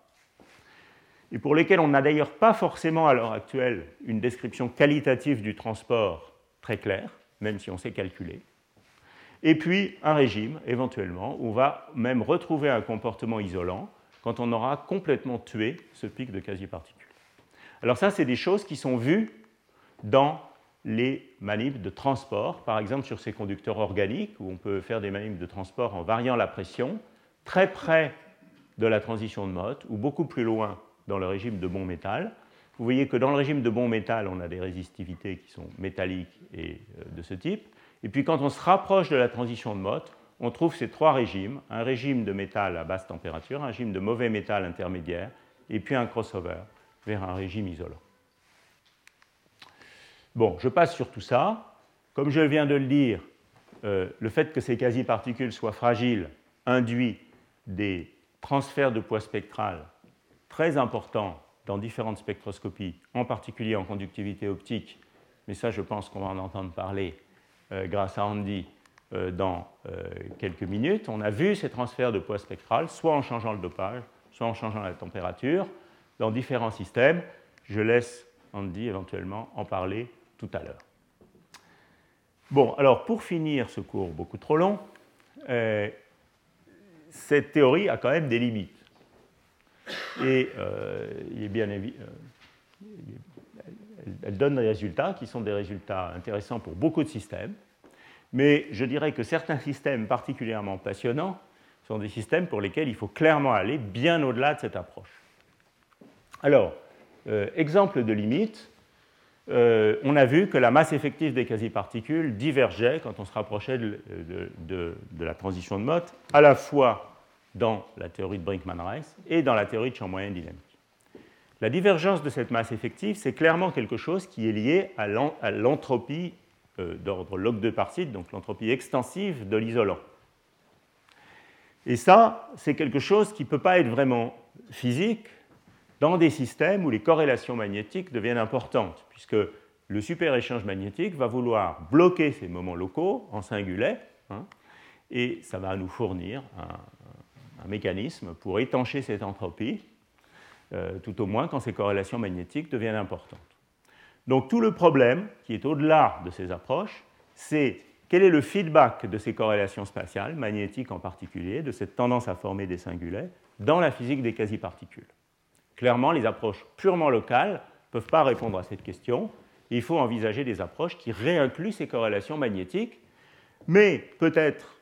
et pour lesquels on n'a d'ailleurs pas forcément à l'heure actuelle une description qualitative du transport très claire, même si on sait calculer. Et puis un régime, éventuellement, où on va même retrouver un comportement isolant quand on aura complètement tué ce pic de quasi-particules. Alors ça, c'est des choses qui sont vues dans les manips de transport, par exemple sur ces conducteurs organiques, où on peut faire des manips de transport en variant la pression, très près de la transition de Mott, ou beaucoup plus loin dans le régime de bon métal. Vous voyez que dans le régime de bon métal, on a des résistivités qui sont métalliques et euh, de ce type. Et puis quand on se rapproche de la transition de Mott, on trouve ces trois régimes, un régime de métal à basse température, un régime de mauvais métal intermédiaire, et puis un crossover vers un régime isolant. Bon, je passe sur tout ça. Comme je viens de le dire, euh, le fait que ces quasi-particules soient fragiles induit des transferts de poids spectral très importants dans différentes spectroscopies, en particulier en conductivité optique, mais ça je pense qu'on va en entendre parler euh, grâce à Andy euh, dans quelques minutes. On a vu ces transferts de poids spectral, soit en changeant le dopage, soit en changeant la température, dans différents systèmes. Je laisse Andy éventuellement en parler tout à l'heure. Bon, alors pour finir ce cours beaucoup trop long, euh, cette théorie a quand même des limites. Et euh, euh, elle donne des résultats qui sont des résultats intéressants pour beaucoup de systèmes, mais je dirais que certains systèmes particulièrement passionnants sont des systèmes pour lesquels il faut clairement aller bien au-delà de cette approche. Alors, exemple de limite, euh, on a vu que la masse effective des quasi-particules divergeait quand on se rapprochait de, la transition de Mott, à la fois dans la théorie de Brinkman-Rice et dans la théorie de champ moyen dynamique. La divergence de cette masse effective, c'est clairement quelque chose qui est lié à l'entropie euh, d'ordre log de partie, donc l'entropie extensive de l'isolant. Et ça, c'est quelque chose qui ne peut pas être vraiment physique, dans des systèmes où les corrélations magnétiques deviennent importantes, puisque le super-échange magnétique va vouloir bloquer ces moments locaux en singulet, hein, et ça va nous fournir un, mécanisme pour étancher cette entropie, euh, tout au moins quand ces corrélations magnétiques deviennent importantes. Donc tout le problème qui est au-delà de ces approches, c'est quel est le feedback de ces corrélations spatiales, magnétiques en particulier, de cette tendance à former des singulets, dans la physique des quasi-particules. Clairement, les approches purement locales ne peuvent pas répondre à cette question. Il faut envisager des approches qui réincluent ces corrélations magnétiques, mais peut-être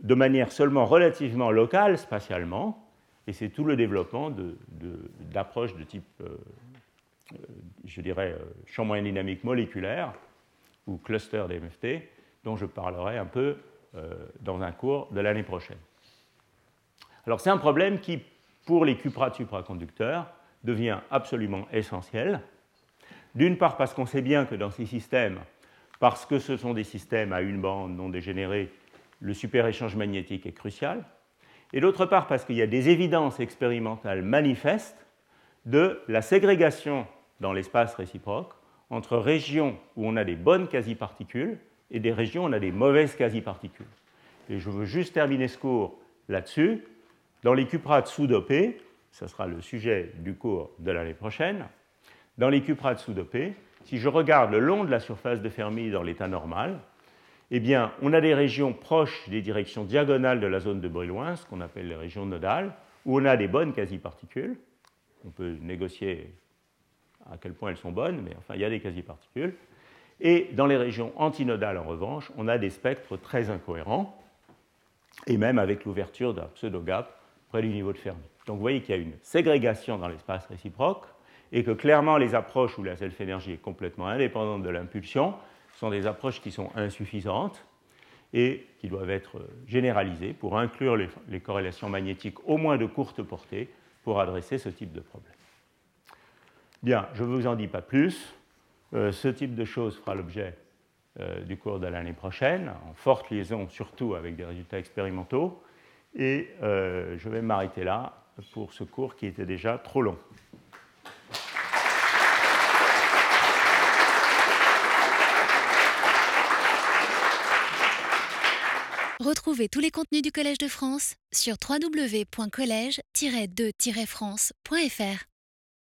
de manière seulement relativement locale spatialement, et c'est tout le développement d'approches de, type, euh, euh, je dirais, euh, champ moyen dynamique moléculaire ou cluster d'MFT, dont je parlerai un peu dans un cours de l'année prochaine. Alors c'est un problème qui pour les cuprates supraconducteurs devient absolument essentiel. D'une part parce qu'on sait bien que dans ces systèmes, parce que ce sont des systèmes à une bande non dégénérée, le super-échange magnétique est crucial. Et d'autre part parce qu'il y a des évidences expérimentales manifestes de la ségrégation dans l'espace réciproque entre régions où on a des bonnes quasi-particules et des régions où on a des mauvaises quasi-particules. Et je veux juste terminer ce cours là-dessus dans les cuprates sous-dopées, ce sera le sujet du cours de l'année prochaine, dans les cuprates sous-dopées, si je regarde le long de la surface de Fermi dans l'état normal, eh bien, on a des régions proches des directions diagonales de la zone de Brillouin, ce qu'on appelle les régions nodales, où on a des bonnes quasi-particules. On peut négocier à quel point elles sont bonnes, mais enfin, il y a des quasi-particules. Et dans les régions antinodales, en revanche, on a des spectres très incohérents, et même avec l'ouverture d'un pseudo-gap près du niveau de Fermi. Donc vous voyez qu'il y a une ségrégation dans l'espace réciproque et que clairement les approches où la self-énergie est complètement indépendante de l'impulsion sont des approches qui sont insuffisantes et qui doivent être généralisées pour inclure les, corrélations magnétiques au moins de courte portée pour adresser ce type de problème. Bien, je ne vous en dis pas plus. Euh, ce type de choses fera l'objet euh, du cours de l'année prochaine, en forte liaison surtout avec des résultats expérimentaux. Et euh, je vais m'arrêter là pour ce cours qui était déjà trop long. Retrouvez tous les contenus du Collège de France sur www.colège-2-france.fr.